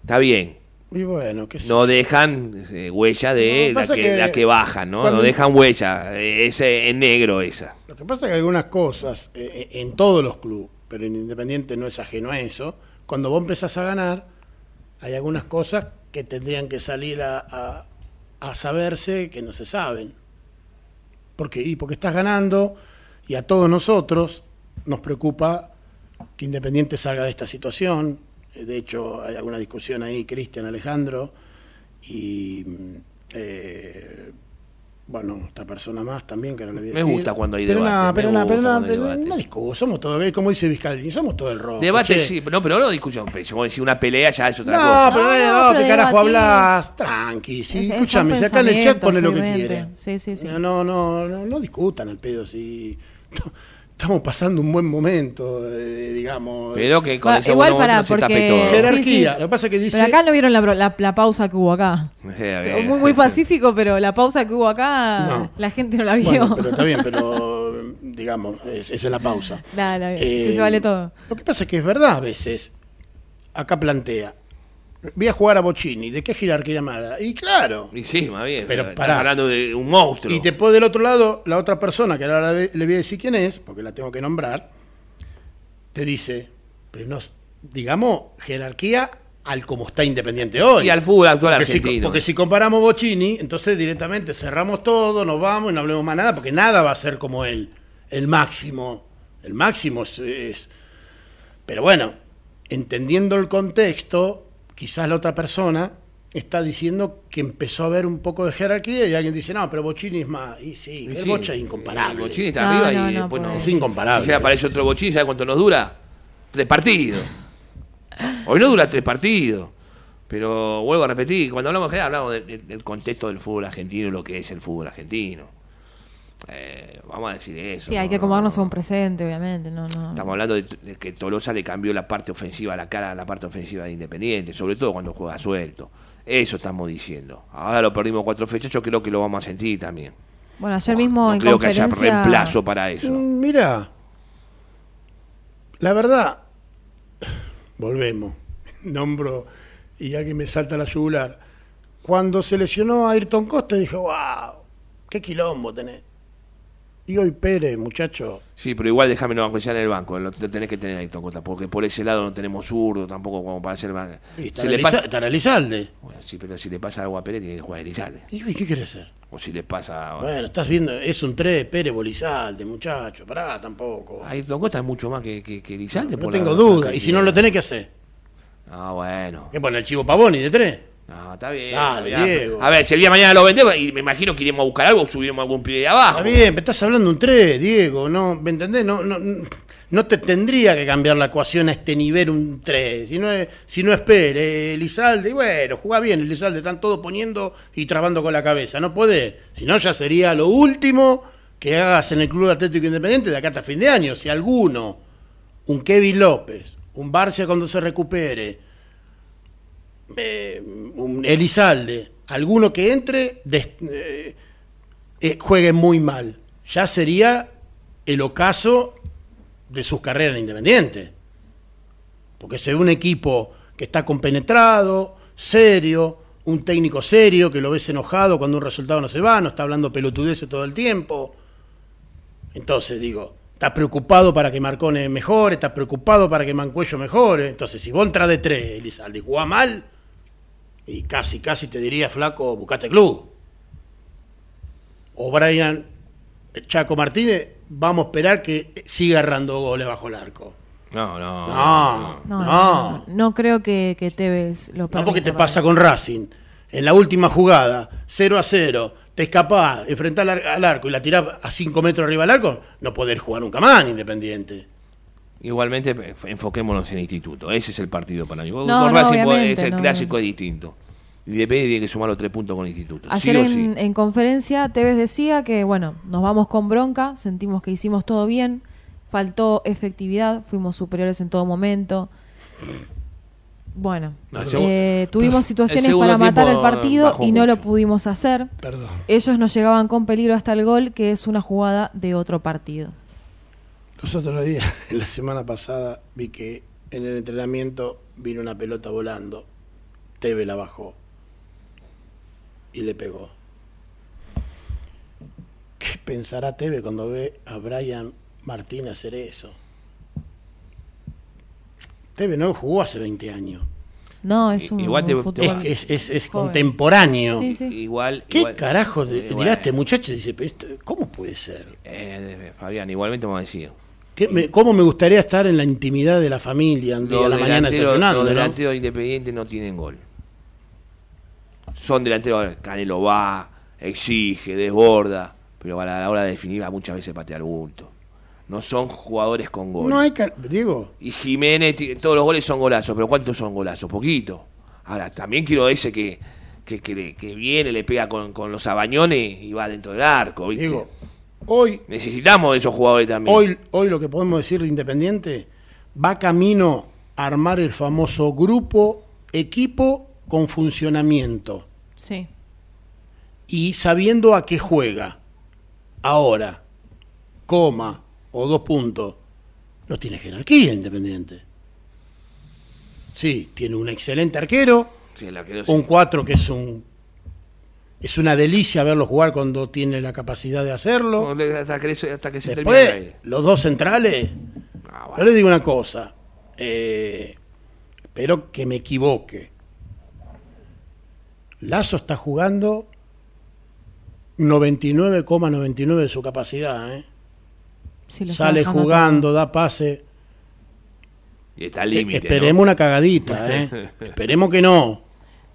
Está bien. Y bueno, que No dejan eh, huella de No, la, que, que la que bajan, ¿no? No dejan huella. eh, Ese en negro esa. Lo que pasa es que algunas cosas, eh, en todos los clubes, pero en Independiente no es ajeno a eso, cuando vos empezás a ganar, hay algunas cosas que tendrían que salir a, a- a saberse que no se saben. ¿Por qué? Y porque estás ganando y a todos nosotros nos preocupa que Independiente salga de esta situación. De hecho, hay alguna discusión ahí, Cristian, Alejandro, y eh, bueno, esta persona más también que no le voy a Me decir. gusta cuando hay pero debate, me pero nada, pero hay pero debate. no discuto, somos todos, como dice Vizcalini, somos todo el rojo. Debate che. sí, no, pero no discusión. pero Vos decís una pelea ya es otra No, cosa. pero, no, no, pero ¿qué carajo hablas? Tranqui, sí, Es- es- escúchame, si acá en el chat pone lo que quiere. Sí, sí, sí. No, no, no, no, no discutan al pedo, si estamos pasando un buen momento, eh, digamos. Pero que con ese igual bono para, no se tape porque- todo. Jerarquía, sí. lo que pasa es que dice... Pero acá no vieron la, la- la pausa que hubo acá. Eh, Muy, muy pacífico, pero la pausa que hubo acá, No. la gente no la vio. Bueno, pero está bien, pero digamos, es, es la pausa. Dale, Eh, sí, se vale todo. Lo que pasa es que es verdad a veces. Acá plantea. Voy a jugar a Bocini. ¿De qué jerarquía mala? Y claro. Y sí, más bien. Pero pará. hablando de un monstruo. Y después del otro lado, la otra persona, que ahora le voy a decir quién es, porque la tengo que nombrar, te dice, pero no, digamos, jerarquía al como está Independiente hoy. Y al fútbol actual porque si, argentino. porque si comparamos Bocini, entonces directamente cerramos todo, nos vamos y no hablemos más nada, porque nada va a ser como él. El máximo. El máximo es- es pero bueno, entendiendo el contexto, quizás la otra persona está diciendo que empezó a haber un poco de jerarquía y alguien dice, no, pero Bochini es más. Y sí, Y el sí, Bocha es incomparable. El Bochini está No, arriba no, y no, después no. Es incomparable. Si aparece otro Bochini, ¿sabes cuánto nos dura? Tres partidos. Hoy no dura tres partidos. Pero vuelvo a repetir, cuando hablamos de hablamos de- de- del contexto del fútbol argentino y lo que es el fútbol argentino. Eh, vamos a decir eso. Sí, hay ¿no? que acomodarnos a un presente, obviamente. No, no. Estamos hablando de, de que Tolosa le cambió la parte ofensiva, la cara a la parte ofensiva de Independiente, sobre todo cuando juega suelto. Eso estamos diciendo. Ahora lo perdimos cuatro fechas, yo creo que lo vamos a sentir también. Bueno, ayer mismo No en creo que haya reemplazo para eso. Mm, Mira, la verdad, volvemos, nombro y alguien me salta la yugular. Cuando se lesionó a Ayrton Costa dije, wow, qué quilombo tenés. Y hoy Pérez, muchacho, Sí, pero igual déjame no aunque sea en el banco, lo, tenés que tener ahí, Costa, porque por ese lado no tenemos zurdo tampoco como para hacer y está, Si le Eliza- pasa, está Elizalde. Bueno, sí, pero si le pasa algo a Pérez tiene que jugar Elizalde. ¿Y qué quiere hacer? O si le pasa Bueno, estás viendo, es un 3, Pérez Bolizalde, muchacho, pará tampoco. a Ayrton Costa es mucho más que, que, que Elizalde. no tengo duda. Y si no lo tenés que hacer, Ah, bueno. ¿qué pone el chivo Pavoni de 3? No, está bien. Dale. Diego. A ver, si el día de mañana lo vendemos, y me imagino que iremos a buscar algo, subiremos algún pibe de abajo. Está bien, pero estás hablando un 3, Diego, ¿no? ¿Me entendés? No, no, no te tendría que cambiar la ecuación a este nivel un 3. Si no es, si no espere, Elizalde, y bueno, juega bien, Elizalde, están todos poniendo y trabando con la cabeza. No puede. Si no, ya sería lo último que hagas en el Club Atlético Independiente de acá hasta fin de año. Si alguno, un Kevin López, un Barcia cuando se recupere, eh, un Elizalde, alguno que entre, eh, eh, juegue muy mal. Ya sería el ocaso de sus carreras en Independiente. Porque se ve un equipo que está compenetrado, serio, un técnico serio, que lo ves enojado cuando un resultado no se va, no está hablando pelotudeces todo el tiempo. Entonces, digo, está preocupado para que Marcone mejore, está preocupado para que Mancuello mejore. Entonces, si vos entras de tres, Elizalde, y mal, y casi, casi te diría, flaco, buscate club. O Brian Chaco Martínez, vamos a esperar que siga errando goles bajo el arco. No, no. No, No, no. no, no creo que, que Tevez lo No, porque permita te pasa con Racing. En la última jugada, 0 a 0, te escapás, enfrentás al, ar- al arco y la tirás a 5 metros arriba del arco, no poder jugar nunca más en Independiente. Igualmente, enfoquémonos en el instituto. Ese es el partido para mí. Con No, no, Racing, obviamente, es el no, clásico es distinto. Independiente tiene que sumar los tres puntos con el instituto. Ayer sí o en, sí. en conferencia Tevez decía que, bueno, nos vamos con bronca, sentimos que hicimos todo bien, faltó efectividad, fuimos superiores en todo momento. Bueno, No, eh, tuvimos situaciones para matar el partido y no lo pudimos hacer. Perdón. Ellos nos llegaban con peligro hasta el gol, que es una jugada de otro partido. Los otros días, la semana pasada, vi que en el entrenamiento vino una pelota volando. Teve la bajó. Y le pegó. ¿Qué pensará Teve cuando ve a Brian Martín hacer eso? Teve no jugó hace 20 años. No, es un, Igual te- un fútbol Es, es, es, es joven. contemporáneo. Sí, sí. Igual. ¿Qué igual- carajo te, tiraste, muchacho? Dice, "Pero esto- ¿cómo puede ser? eh, Fabián, igualmente vamos a decir. ¿Qué me- ¿Cómo me gustaría estar en la intimidad de la familia un día a la mañana desayunando? los ¿no? delanteros independientes no tienen gol. Son delanteros, a Canelo va, exige, desborda, pero a la, a hora de definir va muchas veces patea al bulto. No son jugadores con gol. No hay que, digo, Y Jiménez, todos los goles son golazos, pero ¿cuántos son golazos? Poquito. Ahora, también quiero ese que, que, que, que viene, le pega con, con los abañones y va dentro del arco, ¿viste? digo, hoy, Necesitamos de esos jugadores también. hoy, hoy lo que podemos decir de Independiente va camino a armar el famoso grupo, equipo con funcionamiento Sí. y sabiendo a qué juega. Ahora, coma o dos puntos, no tiene jerarquía Independiente. Sí, tiene un excelente arquero, Sí, el arquero sí. un 4 que es un es una delicia verlo jugar cuando tiene la capacidad de hacerlo. Hasta que, se- hasta que se Después, los dos centrales, Ah, yo les digo una cosa, eh, espero que me equivoque. Lazo está jugando 99,99 de su capacidad. ¿eh? Sale jugando, da pase. Y está al Eh, límite. Esperemos ¿no? una cagadita. ¿eh? Esperemos que no.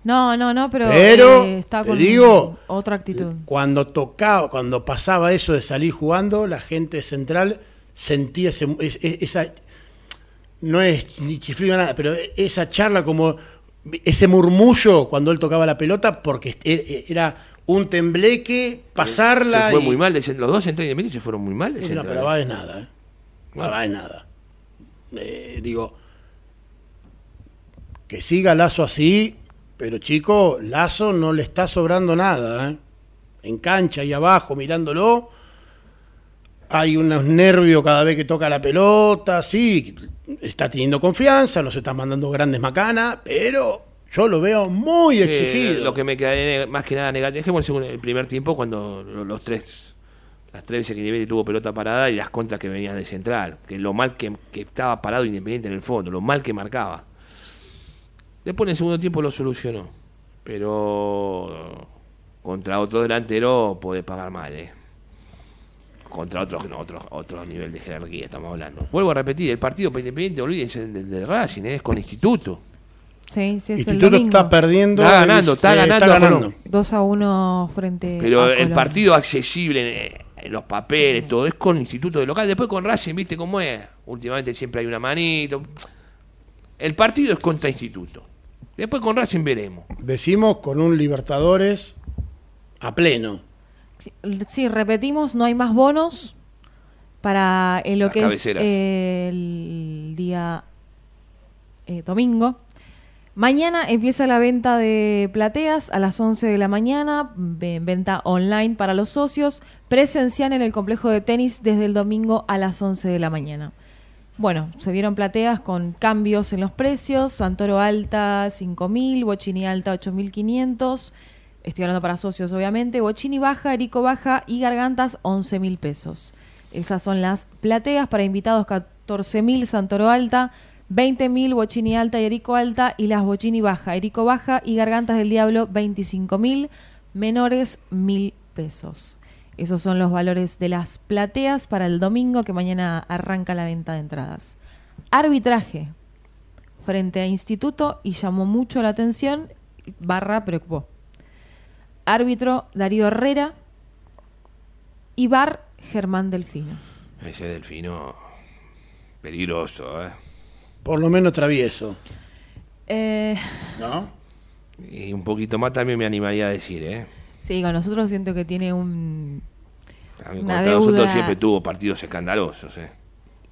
No, no, no, pero, Pero, eh, está con digo, otra actitud. Cuando tocaba, cuando pasaba eso de salir jugando, la gente central sentía ese- es- es- esa, no es ni chiflido nada, pero esa charla como ese murmullo cuando él tocaba la pelota, porque e- era un tembleque, pasarla. Se fue y- muy mal. Los dos centrales se fueron muy mal. de Sí, no, pero va de nada, ¿eh? Bueno. Va de nada. Eh, digo, que siga Lazo así, pero chico, Lazo no le está sobrando nada, ¿eh? En cancha y abajo, mirándolo, hay unos nervios cada vez que toca la pelota, sí, está teniendo confianza, nos está mandando grandes macanas, pero yo lo veo muy Sí, exigido. Lo que me queda más que nada negativo es que bueno, el primer tiempo cuando lo- los tres, las tres veces que Independiente tuvo pelota parada y las contras que venían de central, que lo mal que, que estaba parado Independiente en el fondo, lo mal que marcaba. Después en el segundo tiempo lo solucionó, pero contra otro delantero puede pagar mal, ¿eh? Contra otros no, otros otro nivel de jerarquía estamos hablando. Vuelvo a repetir, el partido para Independiente, olvídense del de Racing, ¿eh? es con Instituto. Sí, sí, es el Instituto domingo. está perdiendo. Está ganando, está eh, ganando a Colón. 2 a 1 frente Pero a el partido accesible, en los papeles, todo, es con Instituto de Local. Después con Racing, ¿viste cómo es? Últimamente siempre hay una manito. El partido es contra Instituto. Después con Racing veremos. Decimos con un Libertadores a pleno. Sí, repetimos, no hay más bonos para eh, lo Las que cabeceras. es eh, el día eh, domingo. Mañana empieza la venta de plateas a las 11 de la mañana, ve- venta online para los socios, presencial en el complejo de tenis desde el domingo a las 11 de la mañana. Bueno, se vieron plateas con cambios en los precios, Santoro Alta 5.000, Bochini Alta 8.500, estoy hablando para socios obviamente, Bochini Baja, Erico Baja y Gargantas 11.000 pesos. Esas son las plateas para invitados. 14.000 Santoro Alta, 20.000 Bochini Alta y Erico Alta. Y las Bochini Baja, Erico Baja y Gargantas del Diablo 25.000, menores 1.000 pesos. Esos son los valores de las plateas para el domingo que mañana arranca la venta de entradas. Arbitraje frente a Instituto y llamó mucho la atención, barra preocupó. Árbitro Darío Herrera y bar Germán Delfino. Ese Delfino, peligroso, ¿eh? Por lo menos travieso. Eh, ¿No? Y un poquito más también me animaría a decir, ¿eh? sí, con nosotros siento que tiene un... Una contra nosotros siempre tuvo partidos escandalosos, ¿eh?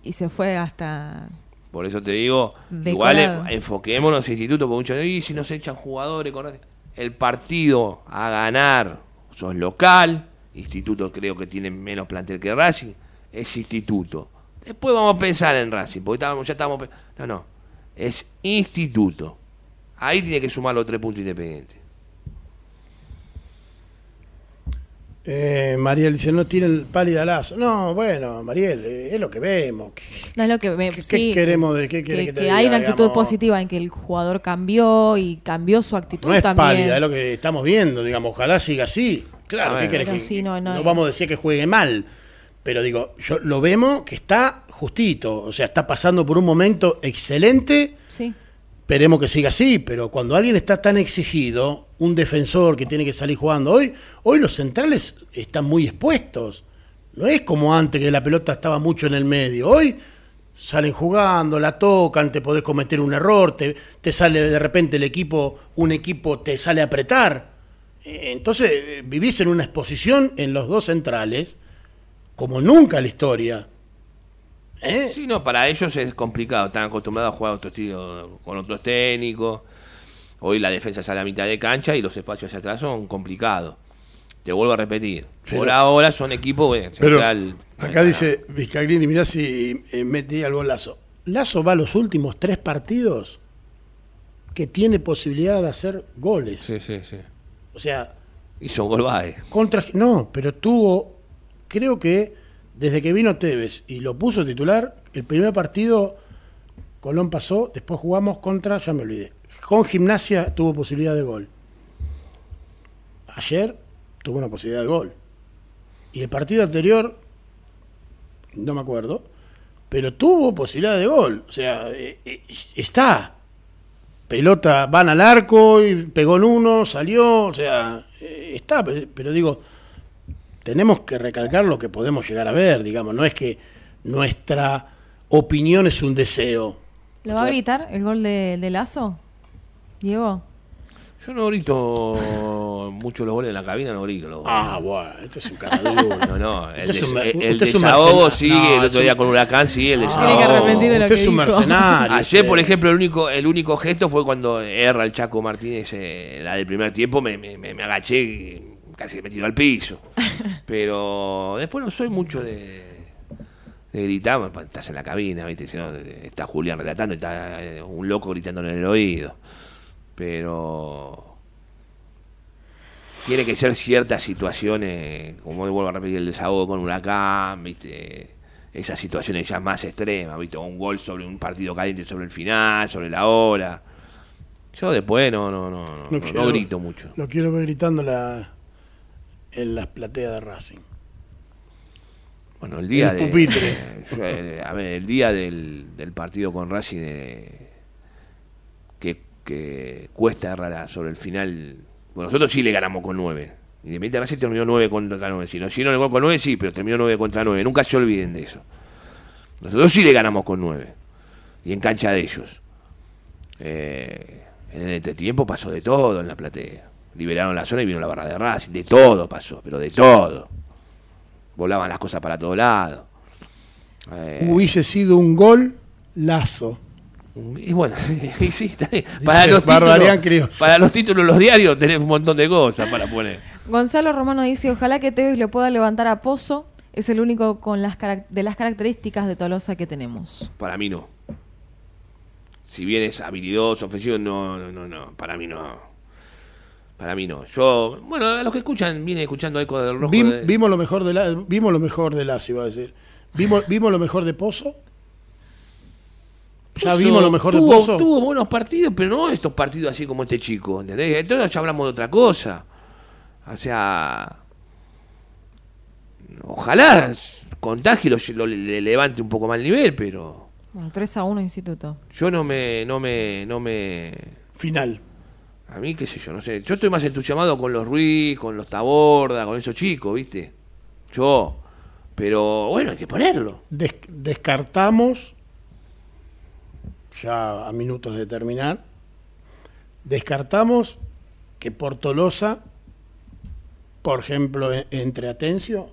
Y se fue hasta... Por eso te digo, Decorado. igual eh, enfoquémonos en instituto, porque muchos dicen, "Y si nos echan jugadores, con Racing". el partido a ganar, sos local, instituto creo que tiene menos plantel que Racing, es instituto. Después vamos a pensar en Racing, porque estábamos, ya estamos... No, no, es instituto. Ahí tiene que sumar los tres puntos independientes. Eh, Mariel dice, no tienen pálida lazo. No, bueno, Mariel, eh, es lo que vemos. No es lo que me, ¿Qué sí, queremos de qué quiere que, que te que diga, hay una actitud digamos? positiva en que el jugador cambió y cambió su actitud No es también. pálida, es lo que estamos viendo, digamos, ojalá siga así. Claro, ¿qué querés que- sí, no, no es. vamos a decir que juegue mal, pero digo, yo lo vemos que está justito, o sea, está pasando por un momento excelente, Sí. Esperemos que siga así, pero cuando alguien está tan exigido, un defensor que tiene que salir jugando hoy, hoy los centrales están muy expuestos. No es como antes que la pelota estaba mucho en el medio. Hoy salen jugando, la tocan, te podés cometer un error, te, te sale de repente el equipo, un equipo te sale a apretar. Entonces eh, vivís en una exposición en los dos centrales como nunca en la historia. ¿Eh? Sí, no, para ellos es complicado. Están acostumbrados a jugar otro estilo con otros técnicos. Hoy la defensa sale a mitad de cancha y los espacios hacia atrás son complicados. Te vuelvo a repetir. Por Pero- ahora son equipos central. acá dice Vizcagrini, mirá si eh, metí algo Lazo. Lazo va a los últimos tres partidos que tiene posibilidad de hacer goles. Sí, sí, sí. O sea, Hizo gol Baez. contra no, pero tuvo, creo que desde que vino Tevez y lo puso titular, el primer partido Colón pasó, después jugamos contra, ya me olvidé. Con Gimnasia tuvo posibilidad de gol. Ayer tuvo una posibilidad de gol. Y el partido anterior, no me acuerdo, pero tuvo posibilidad de gol. O sea, eh, eh, está. Pelota, van al arco y pegó en uno, salió, o sea, eh, está. pe- Pero digo, tenemos que recalcar lo que podemos llegar a ver, digamos, no es que nuestra opinión es un deseo. ¿Lo va a gritar el gol de, de Lazo? Diego. Yo no grito mucho los goles en la cabina, no grito los goles. Ah, bueno, este es un caraduro. No, no, el, un des- el desahogo sigue, No, el otro día con Huracán sigue el Ah, desahogo. Tiene que arrepentir de lo usted que es un dijo. mercenario. Ayer, por ejemplo, el único, el único gesto fue cuando erra el Chaco Martínez, eh, la del primer tiempo, me, me, me- me agaché y casi me tiró al piso. Pero después no soy mucho de, de gritar, bueno, estás en la cabina, ¿viste? Si no, está Julián relatando y está eh, un loco gritando en el oído. Pero tiene que ser ciertas situaciones, como vuelvo a repetir, el desahogo con Huracán, ¿viste? Esas situaciones ya más extremas, ¿viste? Un gol sobre un partido caliente sobre el final, sobre la hora. Yo después no, no, no, no, no quiero- grito mucho. Lo quiero ver gritando la, en las plateas de Racing. Bueno, el día El de. pupitre. eh, yo, eh, a ver, el día del, del partido con Racing, eh, que, porque cuesta sobre el final. Bueno, nosotros sí le ganamos con 9. Independiente Racing terminó 9 contra 9. Si no, si no le con 9, sí, pero terminó 9 contra 9. Nunca se olviden de eso. Nosotros sí le ganamos con 9. Y en cancha de ellos. Eh, en el entretiempo pasó de todo en la platea. Liberaron la zona y vino la barra de Racing. De todo pasó, pero de todo. Volaban las cosas para todos lados. Eh, Hubiese sido un gol lazo. y bueno, y sí. Para, Dice los títulos, para los títulos, los diarios, tenés un montón de cosas para poner. Gonzalo Romano dice, ojalá que Tevez lo pueda levantar a Pozo. Es el único con las de las características de Tolosa que tenemos. Para mí no. Si bien es habilidoso, ofensivo, no, no, no, no. Para mí no. Para mí no. Yo, bueno, a los que escuchan, viene escuchando Eco del Rojo. Vim- de- vimos lo mejor de la, vimos lo mejor de Lazio, iba a decir. Vimos, vimos lo mejor de Pozo. Ya Pozo vimos lo mejor de tuvo, Pozo. Tuvo buenos partidos, pero no estos partidos así como este chico, ¿entendés? Entonces ya hablamos de otra cosa. O sea, ojalá contagio lo, lo- le levante un poco más el nivel, pero Bueno, 3 a 1 Instituto. yo no me, no me, no me, Final. A mí qué sé yo, no sé, yo estoy más entusiasmado con los Ruiz, con los Taborda, con esos chicos, ¿viste? Yo, pero bueno, hay que ponerlo. Des- descartamos, ya a minutos de terminar, descartamos que por Tolosa, por ejemplo, e- entre Atencio,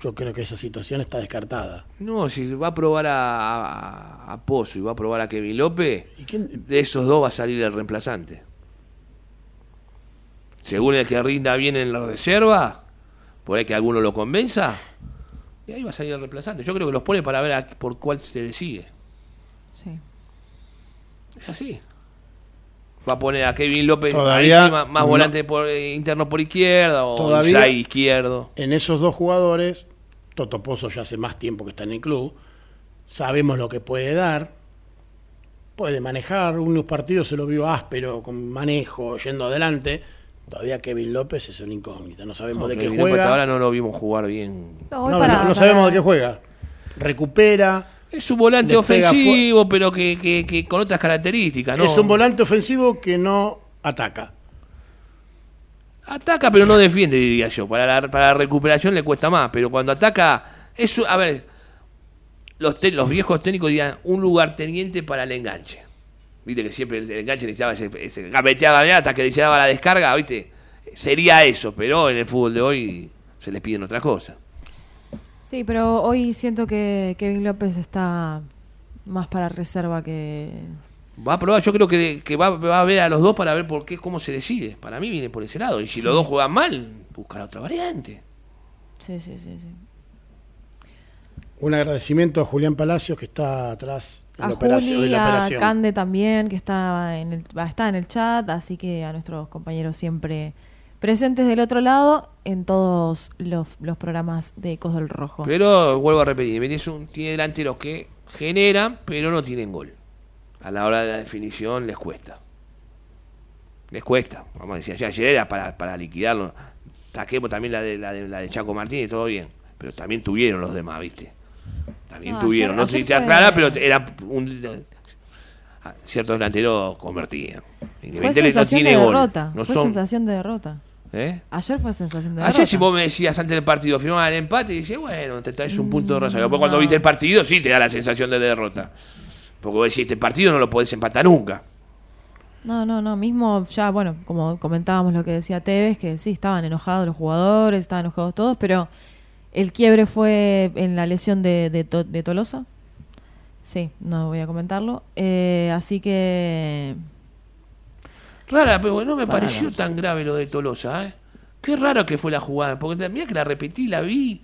yo creo que esa situación está descartada. No, si va a probar a, a, a Pozo y va a probar a Kevin López, ¿Y quién- de esos dos va a salir el reemplazante. Según el que rinda bien en la reserva, por ahí que alguno lo convenza, y ahí va a salir el reemplazante. Yo creo que los pone para ver a- por cuál se decide. Sí. Es así. Va a poner a Kevin López Todavía ahí sí, más, más no- volante por, eh, interno por izquierda o izquierdo. En esos dos jugadores, Toto Pozo ya hace más tiempo que está en el club, sabemos lo que puede dar, puede manejar, unos partidos se lo vio áspero, con manejo, yendo adelante, todavía Kevin López es una incógnita, no sabemos No, de qué juega, hasta ahora no lo vimos jugar bien. No, no, para- no- no para- sabemos de qué juega, recupera, Es un volante ofensivo, pero que, que, que con otras características, ¿no? es un volante ofensivo que no ataca. Ataca, pero no defiende, diría yo. Para la, para la recuperación le cuesta más, pero cuando ataca. Es, un- a ver, los, te- los viejos técnicos dirían un lugar teniente para el enganche. Viste que siempre el, enganche necesitaba ese, ese gabeteaba hasta que le la descarga, ¿viste? Sería eso, pero en el fútbol de hoy se les piden otras cosas. Sí, pero hoy siento que Kevin López está más para reserva que... Va a probar, yo creo que, que va, va a ver a los dos para ver por qué, cómo se decide. Para mí viene por ese lado. Y si Sí. los dos juegan mal, buscar otra variante. Sí, sí, sí, sí. Un agradecimiento a Julián Palacios que está atrás en A la operación. Juli, la a operación. Cande también, que está en, el, va- está en el chat, así que a nuestros compañeros siempre presentes del otro lado en todos los, los programas de Ecos del Rojo. Pero vuelvo a repetir, es un- tiene delanteros que generan, pero no tienen gol. A la hora de la definición les cuesta. Les cuesta. Vamos a decir, ayer, era para, para liquidarlo. Saquemos también la de, la, de, la de Chaco Martínez, todo bien. Pero también tuvieron los demás, ¿viste? También No, tuvieron. ayer- no sé si te aclara, pero era un. ah, Ciertos delanteros convertían. Fue Independiente no sensación de tiene gol. derrota. No fue son, sensación de derrota. ¿eh? Ayer fue sensación de derrota. Ayer si vos me decías antes del partido firmaba el empate y decías, bueno, te traes un punto de reserva. Después cuando viste el partido sí te da la sensación de derrota. Porque vos decís, este partido no lo podés empatar nunca. No, no, no, mismo ya, bueno, como comentábamos lo que decía Tevez, que sí, estaban enojados los jugadores, estaban enojados todos, pero el quiebre fue en la lesión de, de, To- de Tolosa. Sí, no voy a comentarlo. Eh, así que... Rara, pero no me pareció tan grave lo de Tolosa, ¿eh? Qué raro que fue la jugada, porque mira que la repetí, la vi.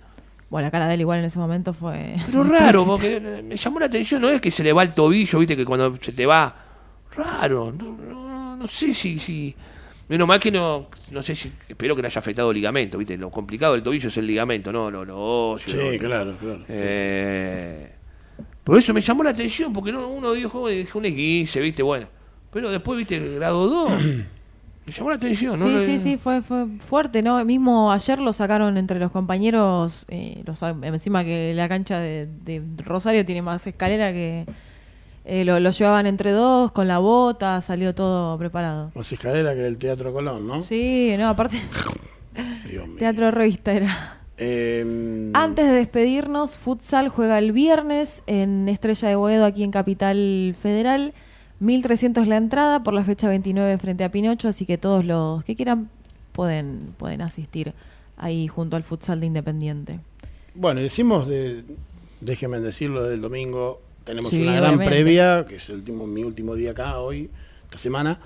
Bueno, la cara de él igual en ese momento fue... Pero raro, porque eh, me llamó la atención, no es que se le va el tobillo, viste, que cuando se te va. Raro, no, no, no sé si, si. Menos mal que no, no sé si. Espero que no haya afectado el ligamento, viste. Lo complicado del tobillo es el ligamento, no lo, lo óseo. Sí, lo- claro, claro. Eh, por eso me llamó la atención, porque no, uno dijo, dijo un esguince, viste, bueno. Pero después, viste, grado 2. Me llamó la atención, ¿no? Sí, sí, sí, fue, fue fuerte, ¿no? Mismo ayer lo sacaron entre los compañeros, eh, los, encima que la cancha de, de Rosario tiene más escalera que, Eh, lo, lo llevaban entre dos, con la bota, salió todo preparado. Más escalera que el Teatro Colón, ¿no? Sí, no, aparte. Teatro Revista era. Eh, Antes de despedirnos, Futsal juega el viernes en Estrella de Boedo, aquí en Capital Federal. 1300 la entrada por la fecha 29 frente a Pinocho, así que todos los que quieran pueden, pueden asistir ahí junto al Futsal de Independiente. Bueno, decimos, de, déjenme decirlo, del domingo tenemos Sí, una gran obviamente. previa, que es el último, mi último día acá hoy, esta semana.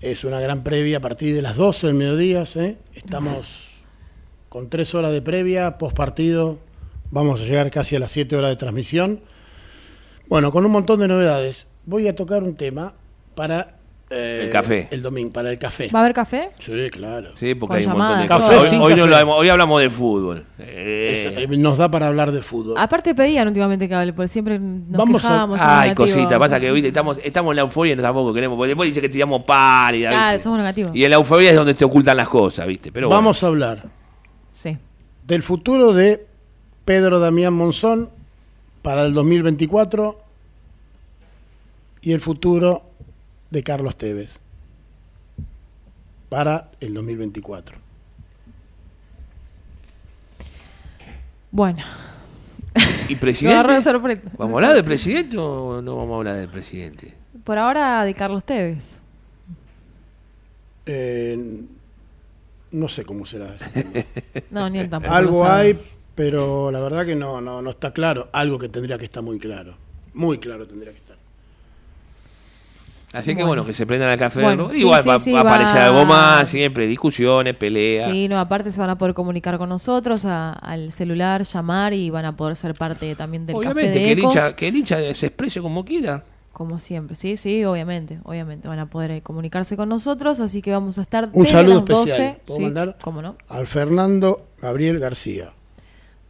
Es una gran previa a partir de las 12 del mediodía. ¿eh? Estamos con tres horas de previa, post partido. Vamos a llegar casi a las 7 horas de transmisión. Bueno, con un montón de novedades. Voy a tocar un tema para eh, El café. El domingo, para el café. ¿Va a haber café? Sí, claro. Sí, porque Con hay un montón de cosas. Café Hoy, hoy no hemos- hoy hablamos de fútbol. Eh, Es- eh, nos da para hablar de fútbol. Aparte pedían últimamente que hable, porque siempre nos Vamos a- quejábamos. somos Ay, cosita, pasa que ¿viste? estamos, estamos en la euforia y no tampoco queremos, porque después dice que tiramos pálida, Claro, ¿viste? somos negativos. Y en la euforia es donde te ocultan las cosas, ¿viste? Pero bueno. Vamos a hablar Sí. del futuro de Pedro Damián Monzón para el 2024 y el futuro de Carlos Tevez para el 2024. Bueno. ¿Y presidente? agarró de sorpresa. ¿Vamos a hablar del presidente o no vamos a hablar del presidente? Por ahora de Carlos Tevez. Eh, no sé cómo será. No, ni él tampoco. Algo hay, pero la verdad que no, no, no está claro. Algo que tendría que estar muy claro. Muy claro tendría que estar. Así que Bueno. que se prendan al café. Bueno, Igual sí, va, sí, va a aparecer algo más, siempre discusiones, peleas. Sí, no, aparte se van a poder comunicar con nosotros a- al celular, llamar y van a poder ser parte también del Obviamente, café de que el, hincha, que el hincha se exprese como quiera. Como siempre, sí, sí, obviamente, obviamente van a poder eh, comunicarse con nosotros, así que vamos a estar Un desde saludo las 12. especial. ¿Puedo sí, mandar? ¿Cómo no? Al Fernando Gabriel García.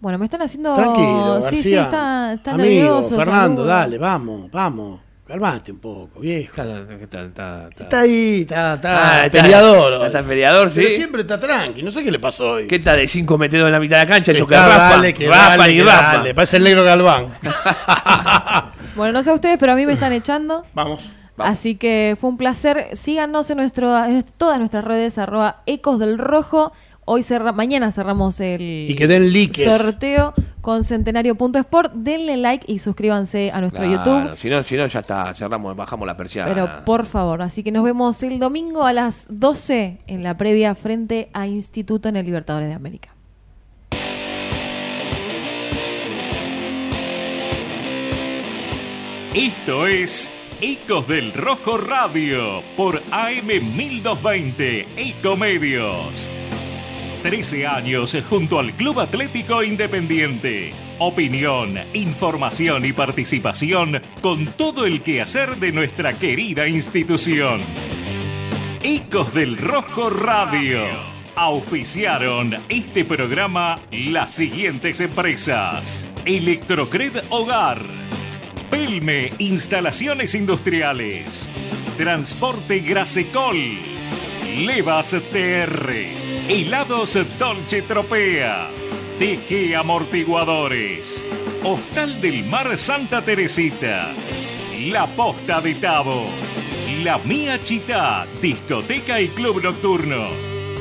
Bueno, me están haciendo... Tranquilo, García. Sí, sí, está, está Amigo, nervioso. Fernando, saludo. dale, vamos, vamos. Calmate un poco, viejo. Está, está- está- está- Está ahí, está, está, Ah, está- peleador. está- está peleador, sí. Pero siempre está tranqui, no sé qué le pasó hoy. ¿Qué tal de cinco metidos en la mitad de la cancha? Eso que Está, raspa, dale, que raspa dale, y dale. Parece el negro Galván. Bueno, no sé ustedes, pero a mí me están echando. Vamos. Así que fue un placer. Síganos en, nuestro, en todas nuestras redes, arroba Ecos del Rojo. Hoy cerra, mañana cerramos el Y que den sorteo con centenario.sport. Denle like y suscríbanse a nuestro Claro, YouTube. Si no, si no, ya está, cerramos, bajamos la persiana. Pero por favor, así que nos vemos el domingo a las 12 en la previa frente a Instituto en el Libertadores de América. Esto es Ecos del Rojo Radio por AM 1220 Ecomedios. 13 años junto al Club Atlético Independiente. Opinión, información y participación con todo el quehacer de nuestra querida institución. Ecos del Rojo Radio. Auspiciaron este programa las siguientes empresas. Electrocred Hogar. Pelme Instalaciones Industriales. Transporte Grasecol. Levas TR. Helados Dolce Tropea. TG Amortiguadores. Hostal del Mar Santa Teresita. La Posta de Tabo. La Mía Chita, discoteca y club nocturno.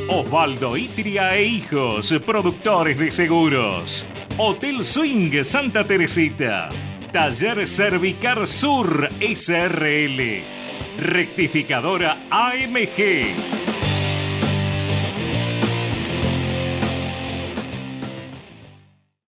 Osvaldo Itria e Hijos, productores de seguros. Hotel Swing Santa Teresita. Taller Cervicar Sur SRL. Rectificadora AMG.